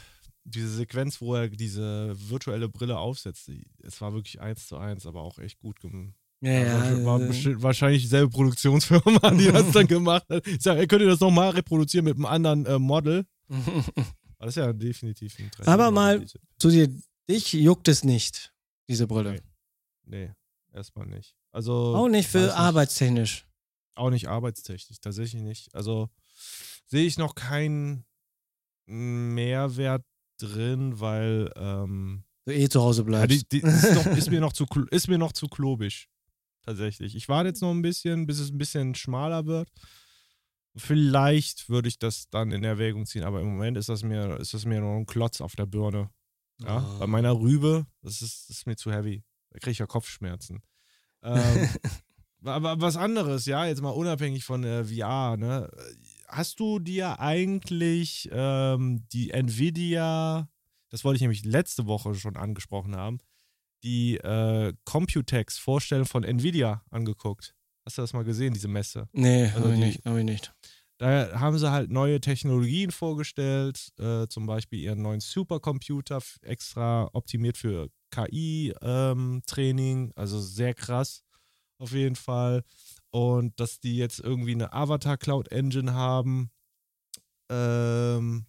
diese Sequenz, wo er diese virtuelle Brille aufsetzt, es war wirklich eins zu eins, aber auch echt gut gemacht. Ja, war, war bestimmt, wahrscheinlich dieselbe Produktionsfirma, die das dann gemacht hat. Ich sage, könnt ihr das nochmal reproduzieren mit einem anderen äh, Model? Das ist ja definitiv ein Trend. Aber mal- zu dir, dich juckt es nicht, diese Brille. Nee. Nee, erstmal nicht. Also. Auch nicht für arbeitstechnisch. Auch nicht arbeitstechnisch, tatsächlich nicht. Also sehe ich noch keinen Mehrwert drin, weil ähm, eh zu Hause ja, bleibst. die, die ist, doch, ist, mir noch zu, ist mir noch zu klobisch. Tatsächlich. Ich warte jetzt noch ein bisschen, bis es ein bisschen schmaler wird. Vielleicht würde ich das dann in Erwägung ziehen, aber im Moment ist das mir, ist das mir noch ein Klotz auf der Birne. Ja, Ah. bei meiner Rübe, das ist, das ist mir zu heavy. Da kriege ich ja Kopfschmerzen. Ähm, aber was anderes, ja, jetzt mal unabhängig von der VR, ne? Hast du dir eigentlich ähm, die Nvidia, das wollte ich nämlich letzte Woche schon angesprochen haben, die äh, Computex-Vorstellung von Nvidia angeguckt? Hast du das mal gesehen, diese Messe? nee, Also hab ich nicht. Hab ich nicht. Da haben sie halt neue Technologien vorgestellt, äh, zum Beispiel ihren neuen Supercomputer, extra optimiert für KI-Training, also sehr krass auf jeden Fall. Und dass die jetzt irgendwie eine Avatar Cloud Engine haben, ähm,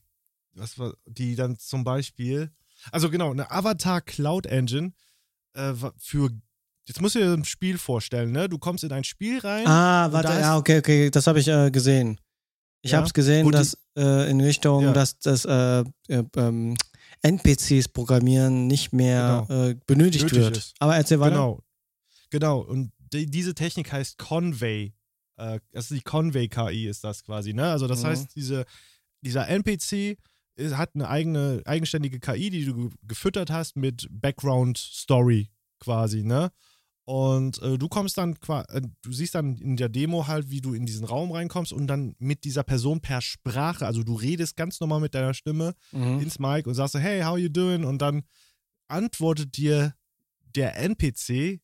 was war, die dann zum Beispiel, also genau, eine Avatar Cloud Engine äh, für, jetzt musst du dir ein Spiel vorstellen, ne? Du kommst in ein Spiel rein. Ah, warte, ja, okay, okay, das habe ich äh, gesehen. Ich Ja? habe es gesehen, Gut, dass äh, in Richtung, Ja. dass das äh, äh, ähm, NPCs programmieren nicht mehr äh, benötigt Nötig wird. ist. Aber erzähl weiter. Genau. Genau. Und die, diese Technik heißt Convey. Das ist die Convey-KI, ist das quasi, ne? Also das Mhm. heißt, diese, dieser NPC hat eine eigene, eigenständige KI, die du ge- gefüttert hast mit Background-Story quasi, ne? Und äh, du kommst dann, äh, du siehst dann in der Demo halt, wie du in diesen Raum reinkommst und dann mit dieser Person per Sprache, also du redest ganz normal mit deiner Stimme Mhm. ins Mic und sagst so, hey, how you doing? Und dann antwortet dir der NPC,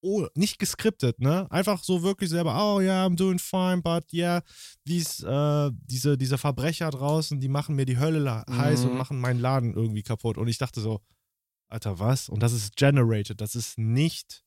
oh, nicht geskriptet, ne? Einfach so wirklich selber, oh ja, I'm doing fine, but yeah, dies, äh, diese, diese Verbrecher draußen, die machen mir die Hölle heiß Mhm. und machen meinen Laden irgendwie kaputt. Und ich dachte so, Alter, was? Und das ist generated, das ist nicht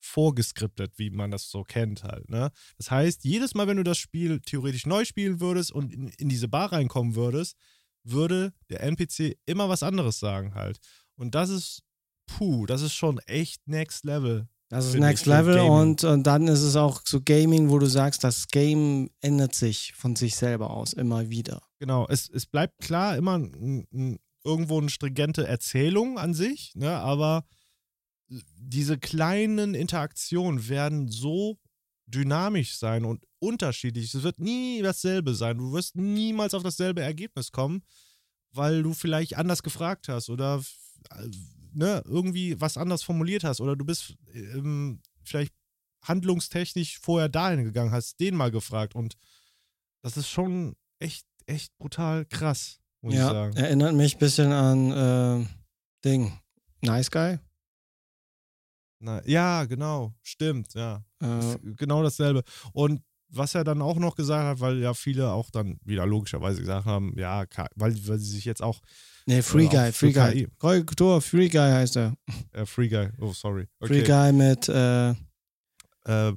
vorgeskriptet, wie man das so kennt halt, ne? Das heißt, jedes Mal, wenn du das Spiel theoretisch neu spielen würdest und in, in diese Bar reinkommen würdest, würde der NPC immer was anderes sagen halt. Und das ist, puh, das ist schon echt Next Level. Das ist Next Level und, und dann ist es auch so Gaming, wo du sagst, das Game ändert sich von sich selber aus immer wieder. Genau, es, es bleibt klar immer n, n, irgendwo eine stringente Erzählung an sich, ne, aber diese kleinen Interaktionen werden so dynamisch sein und unterschiedlich. Es wird nie dasselbe sein. Du wirst niemals auf dasselbe Ergebnis kommen, weil du vielleicht anders gefragt hast oder äh, ne, irgendwie was anders formuliert hast oder du bist ähm, vielleicht handlungstechnisch vorher dahin gegangen, hast den mal gefragt und das ist schon echt, echt brutal krass, muss ich ja, sagen. erinnert mich ein bisschen an äh, Ding. Nice Guy. Na, ja, genau, stimmt, ja. Äh, genau dasselbe. Und was er dann auch noch gesagt hat, weil ja viele auch dann wieder logischerweise gesagt haben, ja, weil, weil sie sich jetzt auch nee, Free auch Guy, Free Guy. Korrektur, Free Guy heißt er. äh, Free Guy, oh sorry. Free Okay. Guy mit, äh, Äh,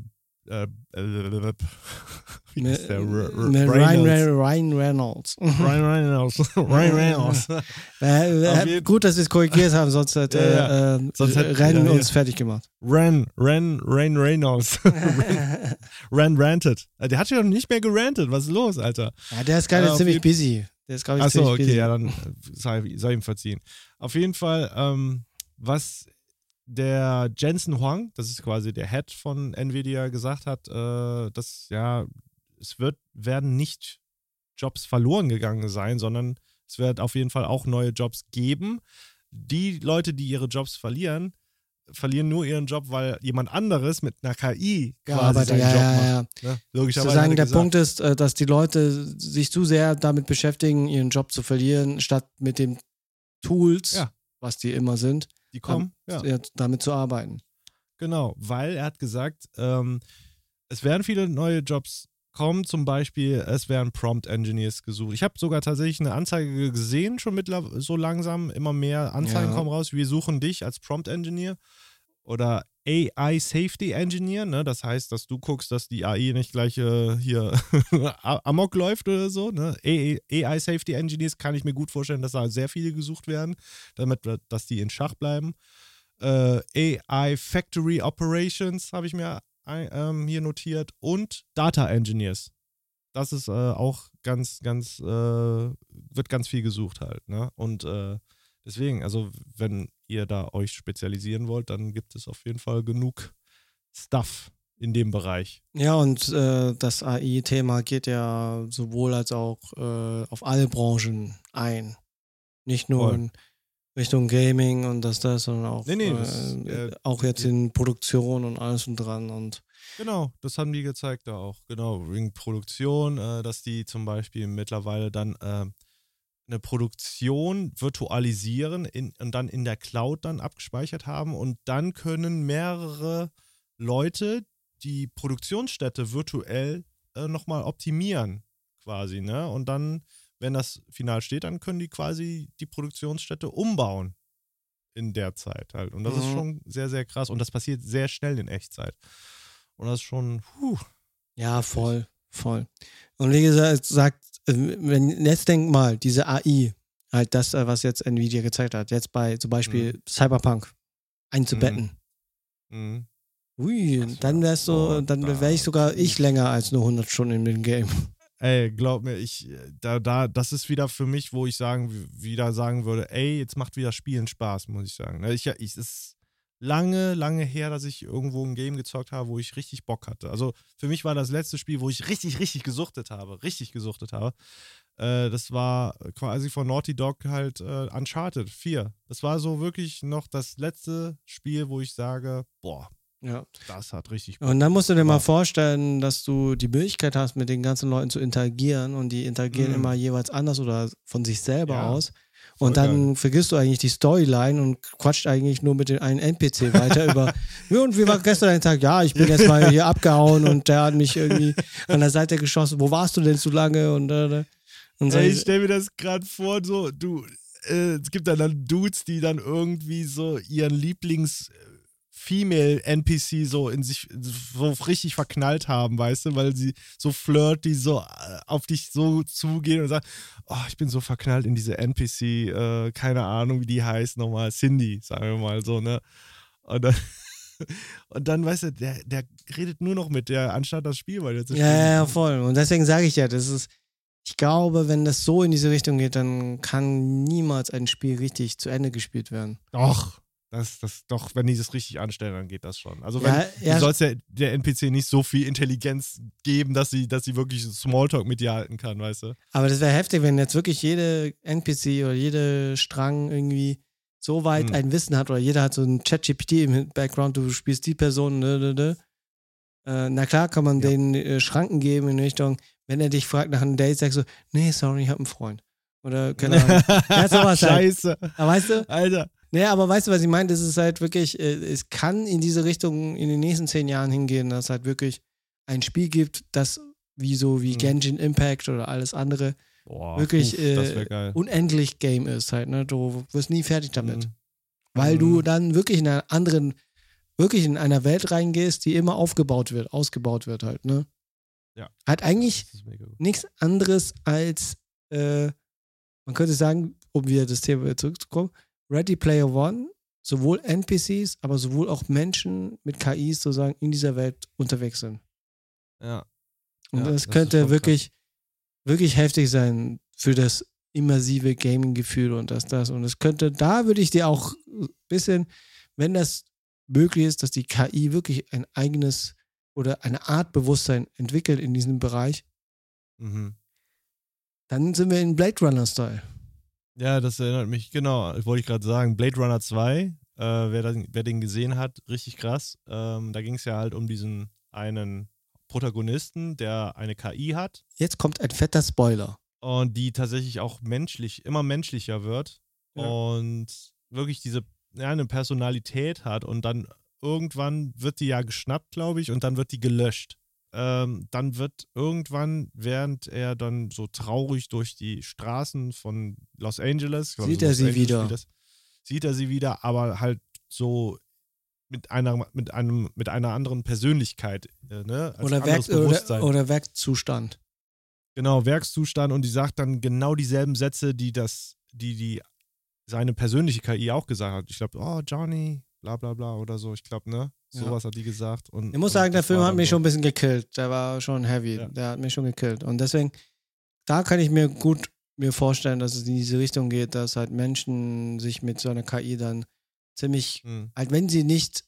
äh, äh, wie mit, ist der? R R mit Ryan, Reynolds. Ryan Reynolds. Ryan Reynolds. Ryan Reynolds. Äh, gut, dass sie es korrigiert haben, sonst hätte Ja, äh, Sonst ja, ja. uns fertig gemacht. Ren, Ren, Ren Reynolds. Ren, Ren ranted. Der hat ja noch nicht mehr gerantet. Was ist los, Alter? ja, der ist gerade Ja, ziemlich busy. Der ist, glaube ich, Achso, okay, busy. ja, dann sei, sei ihm verziehen. Auf jeden Fall, ähm, was der Jensen Huang, das ist quasi der Head von Nvidia, gesagt hat, äh, dass ja, es wird, werden nicht Jobs verloren gegangen sein, sondern es wird auf jeden Fall auch neue Jobs geben. Die Leute, die ihre Jobs verlieren, verlieren nur ihren Job, weil jemand anderes mit einer KI quasi seinen Ja, Job ja, macht. ja. Ne? Zu Logischerweise sagen, er der gesagt, Punkt ist, äh, dass die Leute sich zu sehr damit beschäftigen, ihren Job zu verlieren, statt mit den Tools, Ja. was die immer sind, die kommen. Ja. ja, damit zu arbeiten. Genau, weil er hat gesagt, ähm, es werden viele neue Jobs kommen, zum Beispiel, es werden Prompt Engineers gesucht. Ich habe sogar tatsächlich eine Anzeige gesehen, schon mittlerweile so langsam, immer mehr Anzeigen Ja. kommen raus. Wir suchen dich als Prompt Engineer oder AI Safety Engineer, ne? Das heißt, dass du guckst, dass die AI nicht gleich äh, hier amok läuft oder so, ne? AI, Safety Engineers kann ich mir gut vorstellen, dass da sehr viele gesucht werden, damit dass die in Schach bleiben äh, AI Factory Operations habe ich mir ähm, hier notiert und Data Engineers. Das ist äh, auch ganz, ganz, äh, wird ganz viel gesucht halt. Ne? Und äh, deswegen, also wenn ihr da euch spezialisieren wollt, dann gibt es auf jeden Fall genug Stuff in dem Bereich. Ja, und äh, das AI-Thema geht ja sowohl als auch äh, auf alle Branchen ein. Nicht nur Voll. in Richtung Gaming und das, das, sondern auch, Nee, nee, das, äh, äh, auch jetzt in Produktion und alles und dran. Und Genau, das haben die gezeigt da auch. Genau, wegen Produktion, äh, dass die zum Beispiel mittlerweile dann äh, eine Produktion virtualisieren in, und dann in der Cloud dann abgespeichert haben und dann können mehrere Leute die Produktionsstätte virtuell äh, nochmal optimieren quasi, ne? Und dann, wenn das final steht, dann können die quasi die Produktionsstätte umbauen in der Zeit halt. Und das ist Mhm. schon sehr, sehr krass. Und das passiert sehr schnell in Echtzeit. Und das ist schon, puh, ja, voll, voll. Und wie gesagt, sagt, wenn jetzt denk mal, diese AI, halt das, äh, was jetzt Nvidia gezeigt hat, jetzt bei zum Beispiel Mhm. Cyberpunk einzubetten. mhm. Ui, Das dann wär- wärst du, boah, dann da- wäre ich sogar ich länger als nur 100 Stunden in dem Game. Ey, glaub mir, ich, da, da, das ist wieder für mich, wo ich sagen, wieder sagen würde, ey, jetzt macht wieder Spielen Spaß, muss ich sagen. Ne, Ich, ich, es ist lange, lange her, dass ich irgendwo ein Game gezockt habe, wo ich richtig Bock hatte. Also für mich war das letzte Spiel, wo ich richtig, richtig gesuchtet habe, richtig gesuchtet habe. Äh, das war quasi von Naughty Dog halt äh, Uncharted 4. Das war so wirklich noch das letzte Spiel, wo ich sage, boah, Ja. das hat richtig Bock. Und dann musst du dir mal vorstellen, dass du die Möglichkeit hast, mit den ganzen Leuten zu interagieren und die interagieren Mhm. immer jeweils anders oder von sich selber Ja, aus. Voll Und dann geil. vergisst du eigentlich die Storyline und quatscht eigentlich nur mit dem einen NPC weiter über, und wie war gestern dein Tag? Ja, ich bin jetzt mal hier abgehauen und der hat mich irgendwie an der Seite geschossen. Wo warst du denn so lange? Und, äh, und so, Ey, ich stell mir das gerade vor, so, du, äh, es gibt dann, dann Dudes, die dann irgendwie so ihren Female NPC so in sich so richtig verknallt haben, weißt du, weil sie so flirty so äh, auf dich so zugehen und sagen, oh, ich bin so verknallt in diese NPC, äh, keine Ahnung, wie die heißt nochmal, Cindy, sagen wir mal so, ne? Und dann, und dann weißt du, der, der redet nur noch mit der, anstatt das Spiel weiter zu spielen. Ja, ja, voll. Und deswegen sage ich ja, das ist, ich glaube, wenn das so in diese Richtung geht, dann kann niemals ein Spiel richtig zu Ende gespielt werden. Doch. Das, das, doch, wenn die das richtig anstellen, dann geht das schon. Also, wenn, ja, ja. du sollst ja der NPC nicht so viel Intelligenz geben, dass sie, dass sie wirklich Smalltalk mit dir halten kann, weißt du? Aber das wäre heftig, wenn jetzt wirklich jede NPC oder jede Strang irgendwie so weit hm. ein Wissen hat oder jeder hat so ein ChatGPT im Background, du spielst die Person, ne, ne, ne. Äh, na klar kann man ja. den äh, Schranken geben in Richtung, wenn er dich fragt nach einem Date, sagst du, nee, sorry, ich habe einen Freund. Oder keine Ahnung. ja, sowas halt. Scheiße. Halt. Aber weißt du? Alter. Naja, aber weißt du, was ich meine? Das ist halt wirklich, äh, es kann in diese Richtung in den nächsten zehn Jahren hingehen, dass es halt wirklich ein Spiel gibt, das wie so wie mhm. Genshin Impact oder alles andere Boah, wirklich uff, äh, unendlich Game ist halt, ne? Du wirst nie fertig damit. Mhm. Weil mhm. du dann wirklich in einer anderen, wirklich in einer Welt reingehst, die immer aufgebaut wird, ausgebaut wird halt, ne? Ja. Hat eigentlich nichts anderes als, äh, man könnte sagen, um wieder das Thema zurückzukommen, Ready Player One, sowohl NPCs, aber sowohl auch Menschen mit KIs sozusagen in dieser Welt unterwegs sind. Ja. Und ja, das könnte wirklich, wirklich heftig sein für das immersive Gaming-Gefühl und das, das. Und es könnte, da würde ich dir auch ein bisschen, wenn das möglich ist, dass die KI wirklich ein eigenes oder eine Art Bewusstsein entwickelt in diesem Bereich, mhm. dann sind wir in Blade Runner-Style. Ja, das erinnert mich, genau, wollte ich gerade sagen, Blade Runner 2, äh, wer, das, wer, den gesehen hat, richtig krass. Ähm, da ging es ja halt um diesen einen Protagonisten, der eine KI hat. Jetzt kommt ein fetter Spoiler. Und die tatsächlich auch menschlich, immer menschlicher wird. Ja. Und wirklich diese, ja, eine Personalität hat und dann irgendwann wird die ja geschnappt, glaube ich, und dann wird die gelöscht ähm, dann wird irgendwann, während er dann so traurig durch die Straßen von Los Angeles, sieht er Los sie Angeles wieder. Das, sieht er sie wieder, aber halt so mit einer, mit einem, mit einer anderen Persönlichkeit, äh, ne? Als oder, Werk, oder, oder Werkzustand. Genau, Werkszustand und die sagt dann genau dieselben Sätze, die das, die, die seine persönliche KI auch gesagt hat. Ich glaube, oh, Johnny, bla bla bla oder so. Ich glaube, ne? Sowas ja. hat die gesagt. Und, ich muss sagen, der Film hat mich schon ein bisschen gekillt. Der war schon heavy. Ja. Der hat mich schon gekillt. Und deswegen, da kann ich mir gut mir vorstellen, dass es in diese Richtung geht, dass halt Menschen sich mit so einer KI dann ziemlich, mhm. halt wenn sie nicht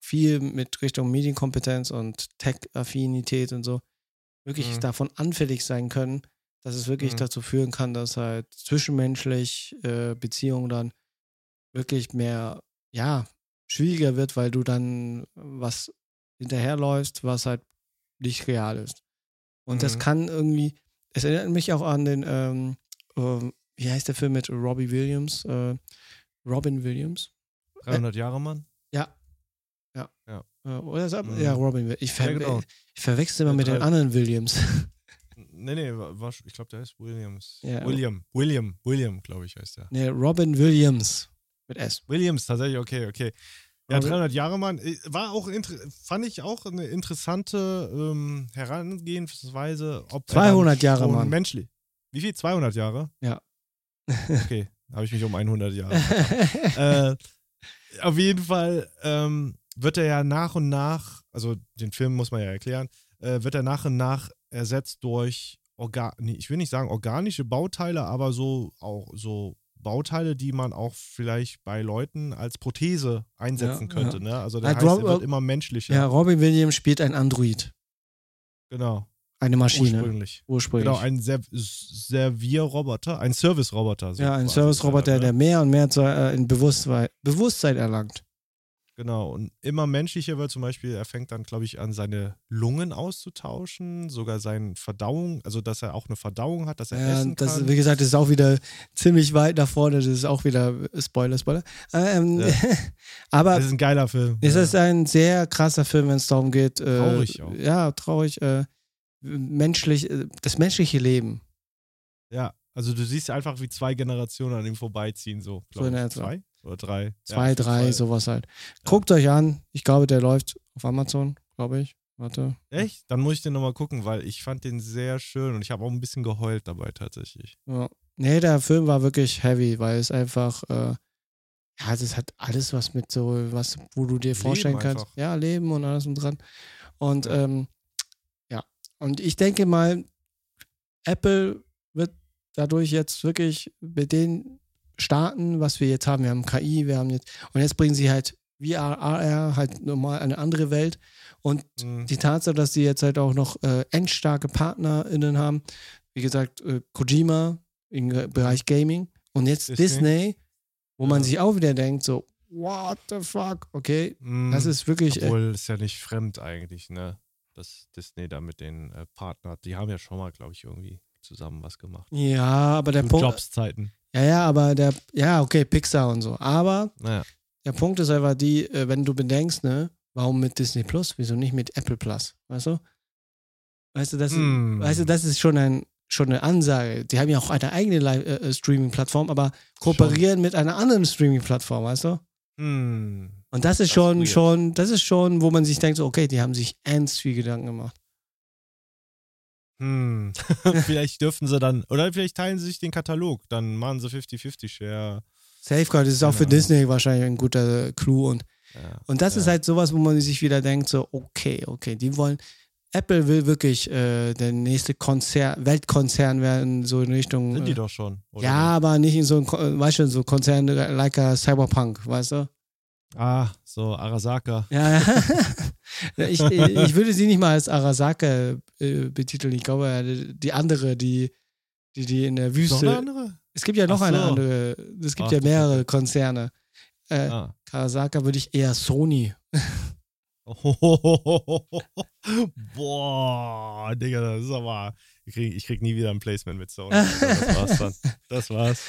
viel mit Richtung Medienkompetenz und Tech-Affinität und so wirklich mhm. davon anfällig sein können, dass es wirklich mhm. dazu führen kann, dass halt zwischenmenschlich äh, Beziehungen dann wirklich mehr, ja, schwieriger wird, weil du dann was hinterherläufst, was halt nicht real ist. Und mhm. das kann irgendwie, es erinnert mich auch an den, ähm, äh, wie heißt der Film mit Robbie Williams? Äh, Robin Williams? 300 äh, Jahre Mann? Ja. Ja. Ja, äh, Oder mhm. ja Robin Williams. Ich, ver ja, genau. ich verwechsel immer mit den anderen Williams. Nee, nee, war, ich glaube, der heißt Williams. Ja. William, William, William, glaube ich, heißt der. Nee, Robin Williams. Mit S. Williams, tatsächlich, okay, okay. Ja, 300 Jahre Mann. Äh, war auch, fand ich auch eine interessante ähm, Herangehensweise. Ob 200 Jahre Mann. Menschlich. Wie viel? 200 Jahre? Ja. Okay, habe ich mich um 100 Jahre. äh, auf jeden Fall ähm, wird er ja nach und nach, also den Film muss man ja erklären, äh, wird er nach und nach ersetzt durch, Organ ich will nicht sagen organische Bauteile, aber so auch so Bauteile, die man auch vielleicht bei Leuten als Prothese einsetzen ja, könnte. Ja. Ne? Also der heißt, Rob, wird immer menschlicher. Ja, Robin Williams spielt ein Android. Genau. Eine Maschine. Ursprünglich. Ursprünglich. Genau, ein Servierroboter, ein Service-Roboter. So ja, ein Service-Roboter, der mehr und mehr zu, äh, in Bewusstsein, Bewusstsein erlangt. Genau, und immer menschlicher wird zum Beispiel, er fängt dann, glaube ich, an, seine Lungen auszutauschen, sogar seine Verdauung, also dass er auch eine Verdauung hat, dass er ja, essen das, kann. Wie gesagt, das ist auch wieder ziemlich weit nach vorne, das ist auch wieder Spoiler, Spoiler. Ähm, ja. aber das ist ein geiler Film. Es ja. ist ein sehr krasser Film, wenn es darum geht. Äh, traurig auch. Ja, traurig. Äh, menschlich, äh, das menschliche Leben. Ja, also du siehst einfach, wie zwei Generationen an ihm vorbeiziehen, so. So in der Zwei? Oder drei. Zwei, Ja, drei, Fall. sowas halt. Guckt euch an. Ich glaube, der läuft auf Amazon, glaube ich. Warte. Echt? Dann muss ich den nochmal gucken, weil ich fand den sehr schön und ich habe auch ein bisschen geheult dabei tatsächlich. Ja. Nee, der Film war wirklich heavy, weil es einfach, äh, ja, das hat alles was mit so, was, wo du dir Leben vorstellen kannst. einfach. Ja, Leben und alles und dran. Und Ja. ähm, ja, und ich denke mal, Apple wird dadurch jetzt wirklich mit den Starten, was wir jetzt haben, wir haben KI, wir haben jetzt, und jetzt bringen sie halt VR, AR, halt nochmal eine andere Welt. Und Mhm. die Tatsache, dass sie jetzt halt auch noch äh, endstarke PartnerInnen haben, wie gesagt, äh, Kojima im Bereich Gaming und jetzt Disney. Disney, wo man Ja. sich auch wieder denkt, so, what the fuck, okay, Mhm. das ist wirklich, äh, Obwohl, ist ja nicht fremd eigentlich, ne? Dass Disney da mit den äh, Partner, die haben ja schon mal, glaube ich, irgendwie zusammen was gemacht. ja, aber der Punkt, Jobs-Zeiten. Ja, ja, aber der, ja, okay, Pixar und so, aber Naja. der Punkt ist einfach die, äh, wenn du bedenkst, ne, warum mit Disney Plus, wieso nicht mit Apple Plus, weißt du? Weißt du, das, Mm. weißt du, das ist schon ein schon eine Ansage. Die haben ja auch eine eigene äh, äh, Streaming-Plattform, aber kooperieren mit einer anderen Streaming-Plattform, weißt du? Hm. Und das ist Das ist schon, weird. schon, das ist schon, wo man sich denkt, so, okay, die haben sich ernst viel Gedanken gemacht. Hm. vielleicht dürften sie dann, oder vielleicht teilen sie sich den Katalog, dann machen sie 50-50-Share. Safeguard ist auch für. Disney wahrscheinlich ein guter Clou und Ja. Und das ja. ist halt sowas, wo man sich wieder denkt, so, okay, okay, die wollen, Apple will wirklich äh, der nächste Konzern, Weltkonzern werden, so in Richtung. Sind die äh, doch schon. oder ja, aber nicht in so ein, äh, weißt du, so Konzerne like a Cyberpunk, weißt du? Ah, so Arasaka. Ja, ich, ich würde sie nicht mal als Arasaka äh, betiteln. Ich glaube, äh, die andere, die, die, die in der Noch Wüste. eine andere? Es gibt ja noch Ach eine so. andere. Es gibt Ach, ja mehrere. Konzerne. Äh, Ah. Arasaka würde ich eher Sony. Boah, Digga, das ist aber. Ich krieg, ich krieg nie wieder ein Placement mit Sony. Das war's dann. Das war's.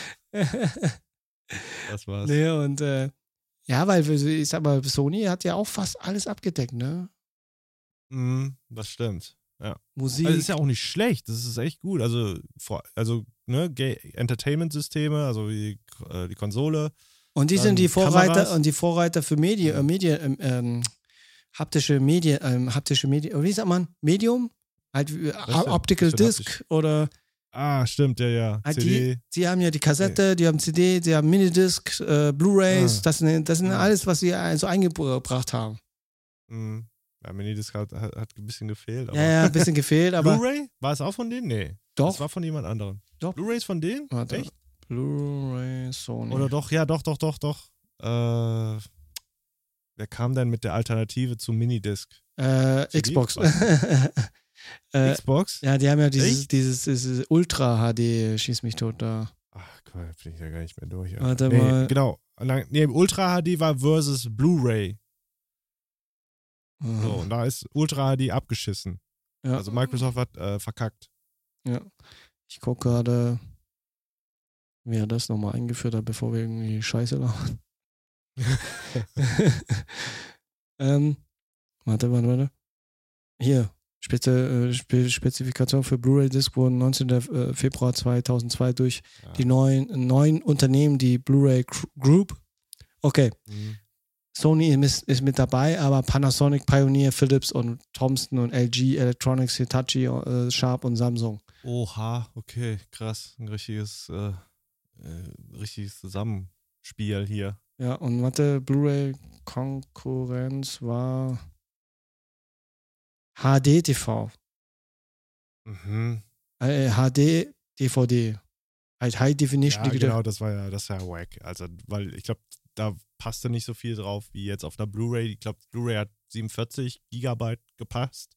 Das war's. Nee, und äh, ja, weil ich sag mal, Sony hat ja auch fast alles abgedeckt, ne? Mhm, das stimmt. Musik. Also ist ja auch nicht schlecht, das ist echt gut. Also, also ne, Entertainment-Systeme, also wie äh, die Konsole. und die sind die Vorreiter Kameras. und die Vorreiter für Medien, äh, Medien, ähm, ähm, haptische Medien, ähm, haptische Medien, wie sagt man? Medium? Halt äh? Optical Disc oder Ah, stimmt, ja, ja. halt CD. die, sie haben ja die Kassette, die haben CD, die haben Minidisc, äh, Blu-Rays, Ah. das sind, das sind Ah. alles, was sie so eingebracht haben. Mhm. Ja, Minidisc hat, hat, hat ein bisschen gefehlt. Aber Ja, ja, ein bisschen gefehlt, aber Blu-ray? War es auch von denen? Nee. Das doch. war von jemand anderem. Doch. Blu-rays von denen? Warte. Echt? Blu-ray, Sony. Oder doch? Ja, doch, doch, doch, doch. Äh, wer kam denn mit der Alternative zu Minidisc? Äh, CD? Xbox. Äh, Xbox? ja, die haben ja dieses, dieses, dieses Ultra HD, schieß mich tot da. Ach, Gott, da bin ich ja gar nicht mehr durch. Alter. Warte nee, mal. Genau. Nee, Ultra HD war versus Blu-ray. So, und da ist Ultra HD abgeschissen. ja. Also Microsoft hat äh, verkackt. ja. Ich gucke gerade, wie er das nochmal eingeführt hat, bevor wir irgendwie Scheiße labern. ähm, warte, warte, warte. Hier. Spezi äh, Spe Spezifikation für Blu-ray-Disc wurden 19. äh, Februar 2002 durch Ja. die neuen, neuen Unternehmen, die Blu-ray Gr- Group. Okay, Mhm. Sony ist, ist mit dabei, aber Panasonic, Pioneer, Philips und Thomson und LG Electronics, Hitachi, äh, Sharp und Samsung. Oha, okay, krass. Ein richtiges, äh, äh, richtiges Zusammenspiel hier. Ja, und warte, Blu-ray-Konkurrenz war HD-TV. Mhm. Äh, HD-DVD. Halt High Definition Ja, Digital. genau, das war ja, das war ja wack. Also, weil ich glaube, da passte nicht so viel drauf wie jetzt auf einer Blu-ray. Ich glaube, Blu-ray hat 47 Gigabyte gepasst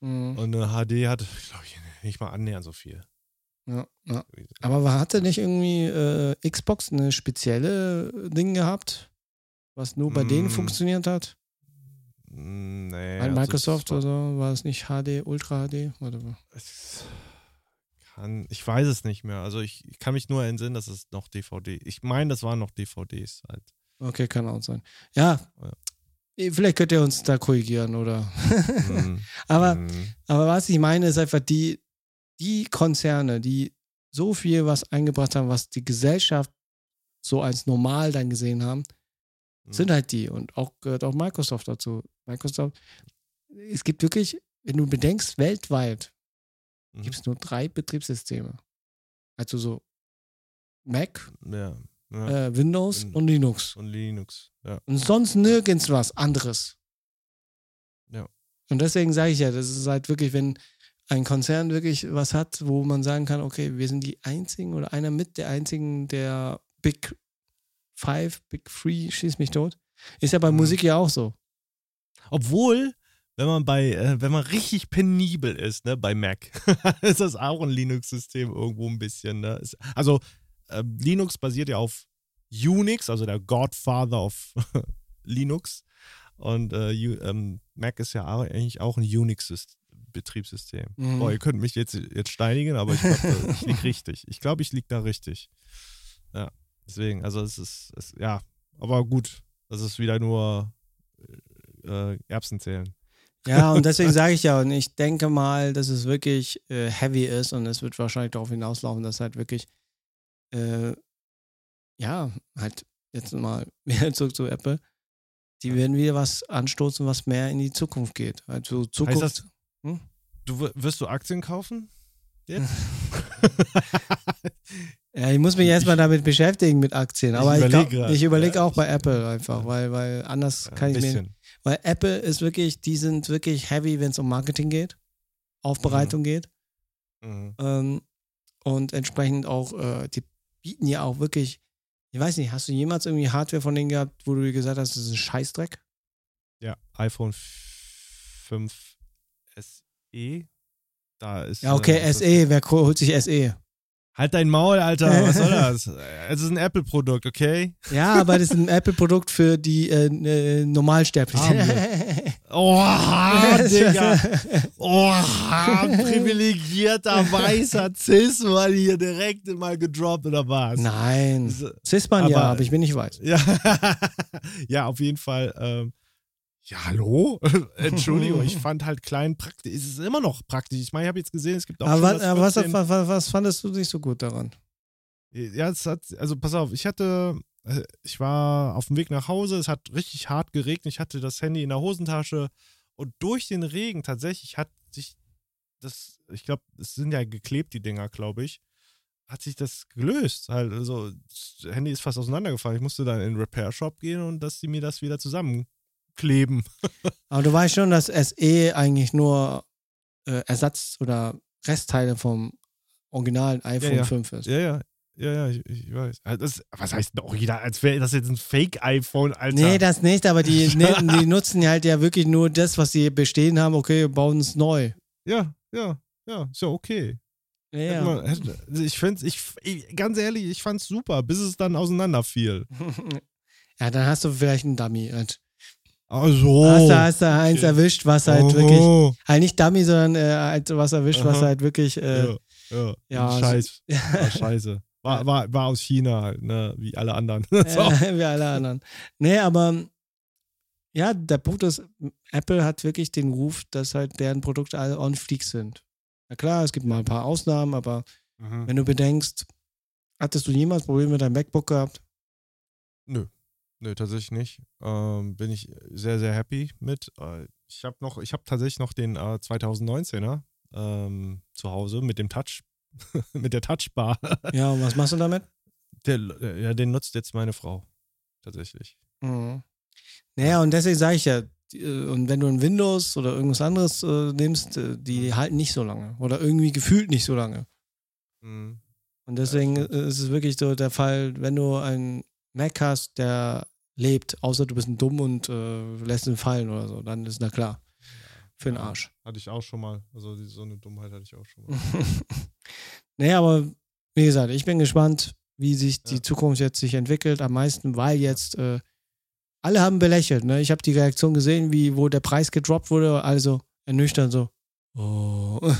Mhm. und eine HD hat, glaube ich, nicht mal annähernd so viel. Ja, ja. Aber hatte nicht irgendwie äh, Xbox eine spezielle Ding gehabt, was nur bei denen Mm. funktioniert hat? Mm, Nee. Bei also Microsoft war- oder so? War es nicht HD, Ultra HD? Es kann, ich weiß es nicht mehr. Also ich, ich kann mich nur entsinnen, dass es noch DVD. Ich meine, das waren noch DVDs halt. Okay, kann auch sein. Ja. Ja. Vielleicht könnt ihr uns da korrigieren, oder? Mhm. aber, Mhm. aber was ich meine, ist einfach die, die Konzerne, die so viel was eingebracht haben, was die Gesellschaft so als normal dann gesehen haben, Mhm. sind halt die. Und auch gehört auch Microsoft dazu. Microsoft, es gibt wirklich, wenn du bedenkst, weltweit Mhm. gibt es nur drei Betriebssysteme. Also so Mac, Ja. ja. äh, Windows Win- und Linux. Und Linux. Ja. Und sonst nirgends was anderes. Ja. Und deswegen sage ich ja, das ist halt wirklich, wenn ein Konzern wirklich was hat, wo man sagen kann, okay, wir sind die einzigen oder einer mit der einzigen der Big Five, Big Three, schieß mich tot. Ist ja bei Mhm. Musik ja auch so. Obwohl, wenn man bei, äh, wenn man richtig penibel ist, ne, bei Mac, ist das auch ein Linux-System irgendwo ein bisschen, ne? Ist, also äh, Linux basiert ja auf Unix, also der Godfather of Linux. Und äh, U- ähm, Mac ist ja auch- eigentlich auch ein Unix-Betriebssystem. Mhm. Boah, ihr könnt mich jetzt, jetzt steinigen, aber ich glaube, ich liege richtig. Ich glaube, ich liege da richtig. Ja, deswegen, also es ist, es, ja, aber gut, das ist wieder nur äh, Erbsen zählen. Ja, und deswegen sage ich ja, und ich denke mal, dass es wirklich äh, heavy ist und es wird wahrscheinlich darauf hinauslaufen, dass halt wirklich, äh, ja, halt jetzt mal wieder zurück zu Apple, die werden wieder was anstoßen, was mehr in die Zukunft geht. Also Zukunft. das- Du w- wirst du Aktien kaufen? Jetzt? ja, ich muss mich erstmal damit beschäftigen mit Aktien, aber ich, überleg grad. ich überlege Ja, auch bei Apple einfach, weil, weil anders kann ich mir. Weil Apple ist wirklich, die sind wirklich heavy, wenn es um Marketing geht, Aufbereitung geht. Mhm. Ähm, und entsprechend auch, äh, die bieten ja auch wirklich, ich weiß nicht, hast du jemals irgendwie Hardware von denen gehabt, wo du gesagt hast, das ist ein Scheißdreck? Ja, iPhone 5 SE. Da ist. Ja, okay, äh, SE, wer holt sich SE? Halt dein Maul, Alter. Was soll das? Es ist ein Apple-Produkt, okay? Ja, aber das ist ein Apple-Produkt für die äh, äh, Normalsterblichen. Oha, Digga. Oha, privilegierter weißer Cis mal hier direkt mal gedroppt oder was? Nein. Das- Cisman ja, Aber- aber ich bin nicht weiß. Ja, ja auf jeden Fall. Ähm, ja, hallo? Entschuldigung, ich fand halt klein praktisch. Es ist immer noch praktisch. Ich meine, ich habe jetzt gesehen, es gibt auch Aber was, was, 14 was, was, fandest du nicht so gut daran? Ja, es hat, also pass auf, ich hatte, äh, ich war auf dem Weg nach Hause, es hat richtig hart geregnet, ich hatte das Handy in der Hosentasche und durch den Regen tatsächlich hat sich das, ich glaube, es sind ja geklebt, die Dinger, glaube ich, hat sich das gelöst. Halt, also, das Handy ist fast auseinandergefallen. Ich musste dann in den Repair-Shop gehen und dass sie mir das wieder zusammenkleben. Aber du weißt schon, dass SE eigentlich nur äh, Ersatz oder Restteile vom originalen iPhone ja. 5 ist. Ja, ja. Ja, ja, ich, ich weiß. Also Das, was heißt denn original? Als wäre das jetzt ein Fake-iPhone, Alter. Nee, das nicht, aber die, ne, die nutzen halt ja wirklich nur das, was sie bestehen haben. Okay, wir bauen es neu. Ja, ja, ja, ist ja okay. Ja. man- hätte- also ich find's, ich, ich, ganz ehrlich, ich fand's super, bis es dann auseinanderfiel. ja, dann hast du vielleicht einen Dummy. Halt. Also. Hast du, hast du eins okay. erwischt, was halt oh, wirklich, halt nicht Dummy, sondern äh, halt was erwischt, was Aha. halt wirklich, äh, ja, ja, ja, Scheiß, war scheiße. War, war, war aus China halt, ne, wie alle anderen. so. wie alle anderen. Nee, aber ja, der Punkt ist, Apple hat wirklich den Ruf, dass halt deren Produkte alle on fleek sind. Na klar, es gibt mal ein paar Ausnahmen, aber Mhm. wenn du bedenkst, hattest du jemals Probleme mit deinem MacBook gehabt? Nö, tatsächlich nicht. Ähm, bin ich sehr, sehr happy mit. Äh, Ich habe noch, ich habe tatsächlich noch den äh, 2019er ähm, zu Hause mit dem Touch, mit der Touchbar. Ja, und was machst du damit? Der, äh, ja, den nutzt jetzt meine Frau. Tatsächlich. Mhm. Naja, und deswegen sage ich ja, äh, und wenn du ein Windows oder irgendwas anderes äh, nimmst, äh, die halten nicht so lange. Oder irgendwie gefühlt nicht so lange. Mhm. Und deswegen äh, ist es wirklich so der Fall, wenn du einen Mac hast, der lebt, außer du bist ein dumm und äh, lässt ihn fallen oder so, dann ist na klar. Für den Arsch. Hatte ich auch schon mal. Also die, so eine Dummheit hatte ich auch schon mal. nee, aber wie gesagt, ich bin gespannt, wie sich die Ja. Zukunft jetzt sich entwickelt. Am meisten, weil jetzt äh, alle haben belächelt. Ne? Ich habe die Reaktion gesehen, wie wo der Preis gedroppt wurde, also ernüchtert so. Oh.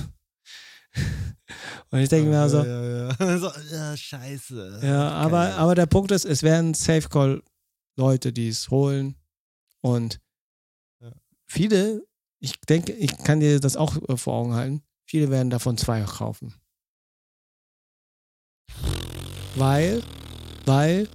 Und ich denke mir also, Ja, ja, ja. so, ja scheiße. Ja, aber, aber der Punkt ist, es werden Safe Call Leute, die es holen. Und viele, ich denke, ich kann dir das auch äh, vor Augen halten, viele werden davon zwei kaufen. Weil, weil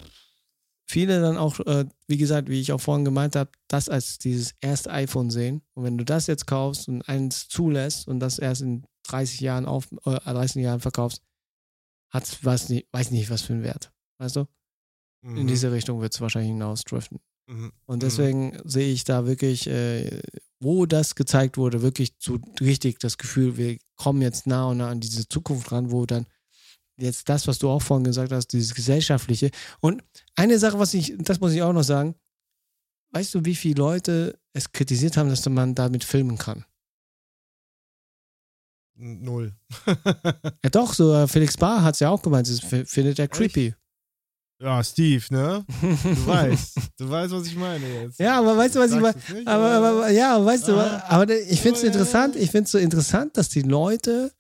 viele dann auch, äh, wie gesagt, wie ich auch vorhin gemeint habe, das als dieses erste iPhone sehen. Und wenn du das jetzt kaufst und eins zulässt und das erst in 30 Jahren auf, äh, 30 Jahren verkaufst, hat was nicht, weiß nicht, was für einen Wert. Weißt du? In Mhm. diese Richtung wird es wahrscheinlich hinausdriften. Mhm. Und deswegen sehe ich da wirklich, äh, wo das gezeigt wurde, wirklich so richtig das Gefühl, wir kommen jetzt nah und nah an diese Zukunft ran, wo dann jetzt das, was du auch vorhin gesagt hast, dieses gesellschaftliche. Und eine Sache, was ich, das muss ich auch noch sagen, weißt du, wie viele Leute es kritisiert haben, dass man damit filmen kann? Null. Ja doch, so Felix Bar hat es ja auch gemeint, das findet er creepy. Ja, Steve, ne? Du weißt. Du weißt, was ich meine jetzt. ja, aber weißt du, was ich meine? Aber, aber, aber ja, weißt du, Aha. aber ich finde es Oh, ja. interessant, ich finde es so interessant, dass die Leute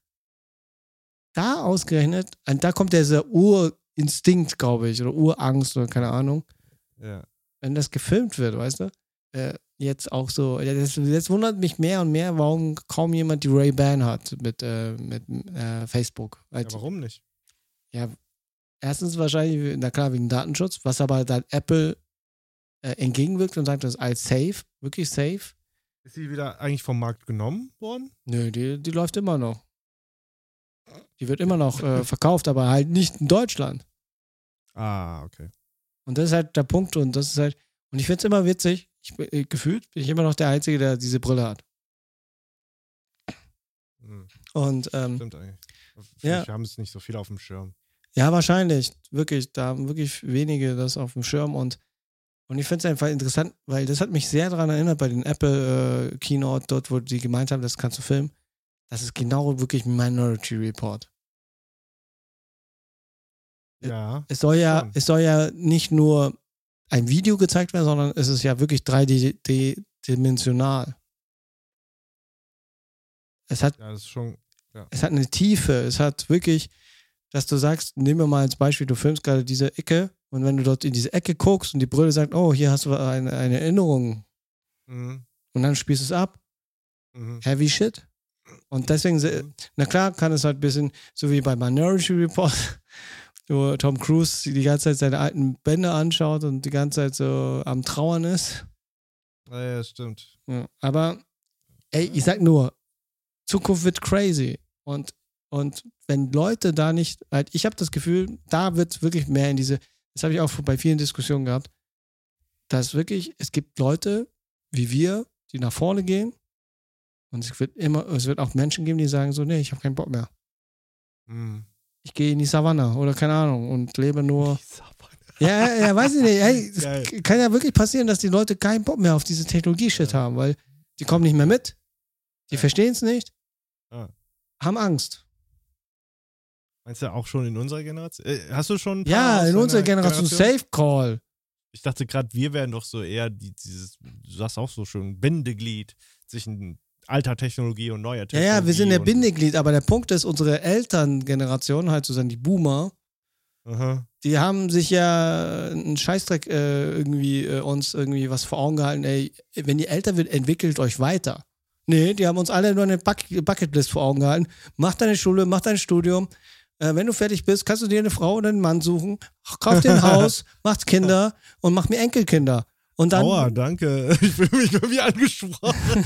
da ausgerechnet, und da kommt dieser Urinstinkt, glaube ich, oder Urangst oder keine Ahnung, Ja. wenn das gefilmt wird, weißt du? Äh, jetzt auch so, ja, das, jetzt wundert mich mehr und mehr, warum kaum jemand die Ray-Ban hat mit, äh, mit äh, Facebook. Weil ja, warum nicht? ja, erstens wahrscheinlich, na klar, wegen Datenschutz, was aber dann Apple äh, entgegenwirkt und sagt, das ist alles safe, wirklich safe. Ist sie wieder eigentlich vom Markt genommen worden? Nö, die, die läuft immer noch. Die wird immer noch äh, verkauft, aber halt nicht in Deutschland. Ah, okay. Und das ist halt der Punkt und das ist halt, und ich finde es immer witzig, ich, äh, gefühlt bin ich immer noch der Einzige, der diese Brille hat. Hm, Und ähm, stimmt eigentlich. Ja. Wir haben es nicht so viel auf dem Schirm. Ja, wahrscheinlich, wirklich, da haben wirklich wenige das auf dem Schirm und, und ich finde es einfach interessant, weil das hat mich sehr daran erinnert bei den Apple äh, Keynote, dort, wo die gemeint haben, das kannst du filmen. Das ist genau wirklich Minority Report. Ä- Ja. Es soll ja, Schon. es soll ja nicht nur ein Video gezeigt werden, sondern es ist ja wirklich dreidimensional. Es hat, Ja, das ist schon. es hat eine Tiefe, es hat wirklich, dass du sagst, nehmen wir mal als Beispiel, du filmst gerade diese Ecke und wenn du dort in diese Ecke guckst und die Brille sagt, oh, hier hast du eine, eine Erinnerung Mhm. und dann spielst du es ab, Mhm. heavy shit. Und deswegen, Mhm. na klar, kann es halt ein bisschen, so wie bei Minority Report, wo Tom Cruise die ganze Zeit seine alten Bände anschaut und die ganze Zeit so am Trauern ist. Ja, ja, stimmt. Ja, aber, ey, ich sag nur, Zukunft wird crazy. Und, und wenn Leute da nicht, halt, ich habe das Gefühl, da wird wirklich mehr in diese, das habe ich auch bei vielen Diskussionen gehabt, dass wirklich, es gibt Leute wie wir, die nach vorne gehen. Und es wird immer, es wird auch Menschen geben, die sagen so, nee, ich habe keinen Bock mehr. Mhm. Ich gehe in die Savanne oder keine Ahnung und lebe nur. Ja, ja, ja, weiß ich nicht. Ey, es Geil. kann ja wirklich passieren, dass die Leute keinen Bock mehr auf diese Technologie-Shit Ja. haben, weil die kommen nicht mehr mit, die Ja. verstehen es nicht, Ah. haben Angst. Meinst du auch schon in unserer Generation? Äh, hast du schon ein paar Ja, in unserer deiner Generation Safe Call. Ich dachte gerade, wir wären doch so eher die, dieses, du sagst auch so schön, Bindeglied zwischen alter Technologie und neuer Ja, Technologie. ja, wir sind der Bindeglied, aber der Punkt ist, unsere Elterngeneration, halt sozusagen die Boomer, Aha. die haben sich ja einen Scheißdreck äh, irgendwie äh, uns irgendwie was vor Augen gehalten, ey, wenn ihr älter wird, entwickelt euch weiter. Nee, die haben uns alle nur eine Buck Bucketlist vor Augen gehalten. Mach deine Schule, mach dein Studium. Äh, wenn du fertig bist, kannst du dir eine Frau oder einen Mann suchen, kauf dir ein Haus, mach Kinder und mach mir Enkelkinder. Und dann, Aua, danke. Ich fühle mich irgendwie angesprochen.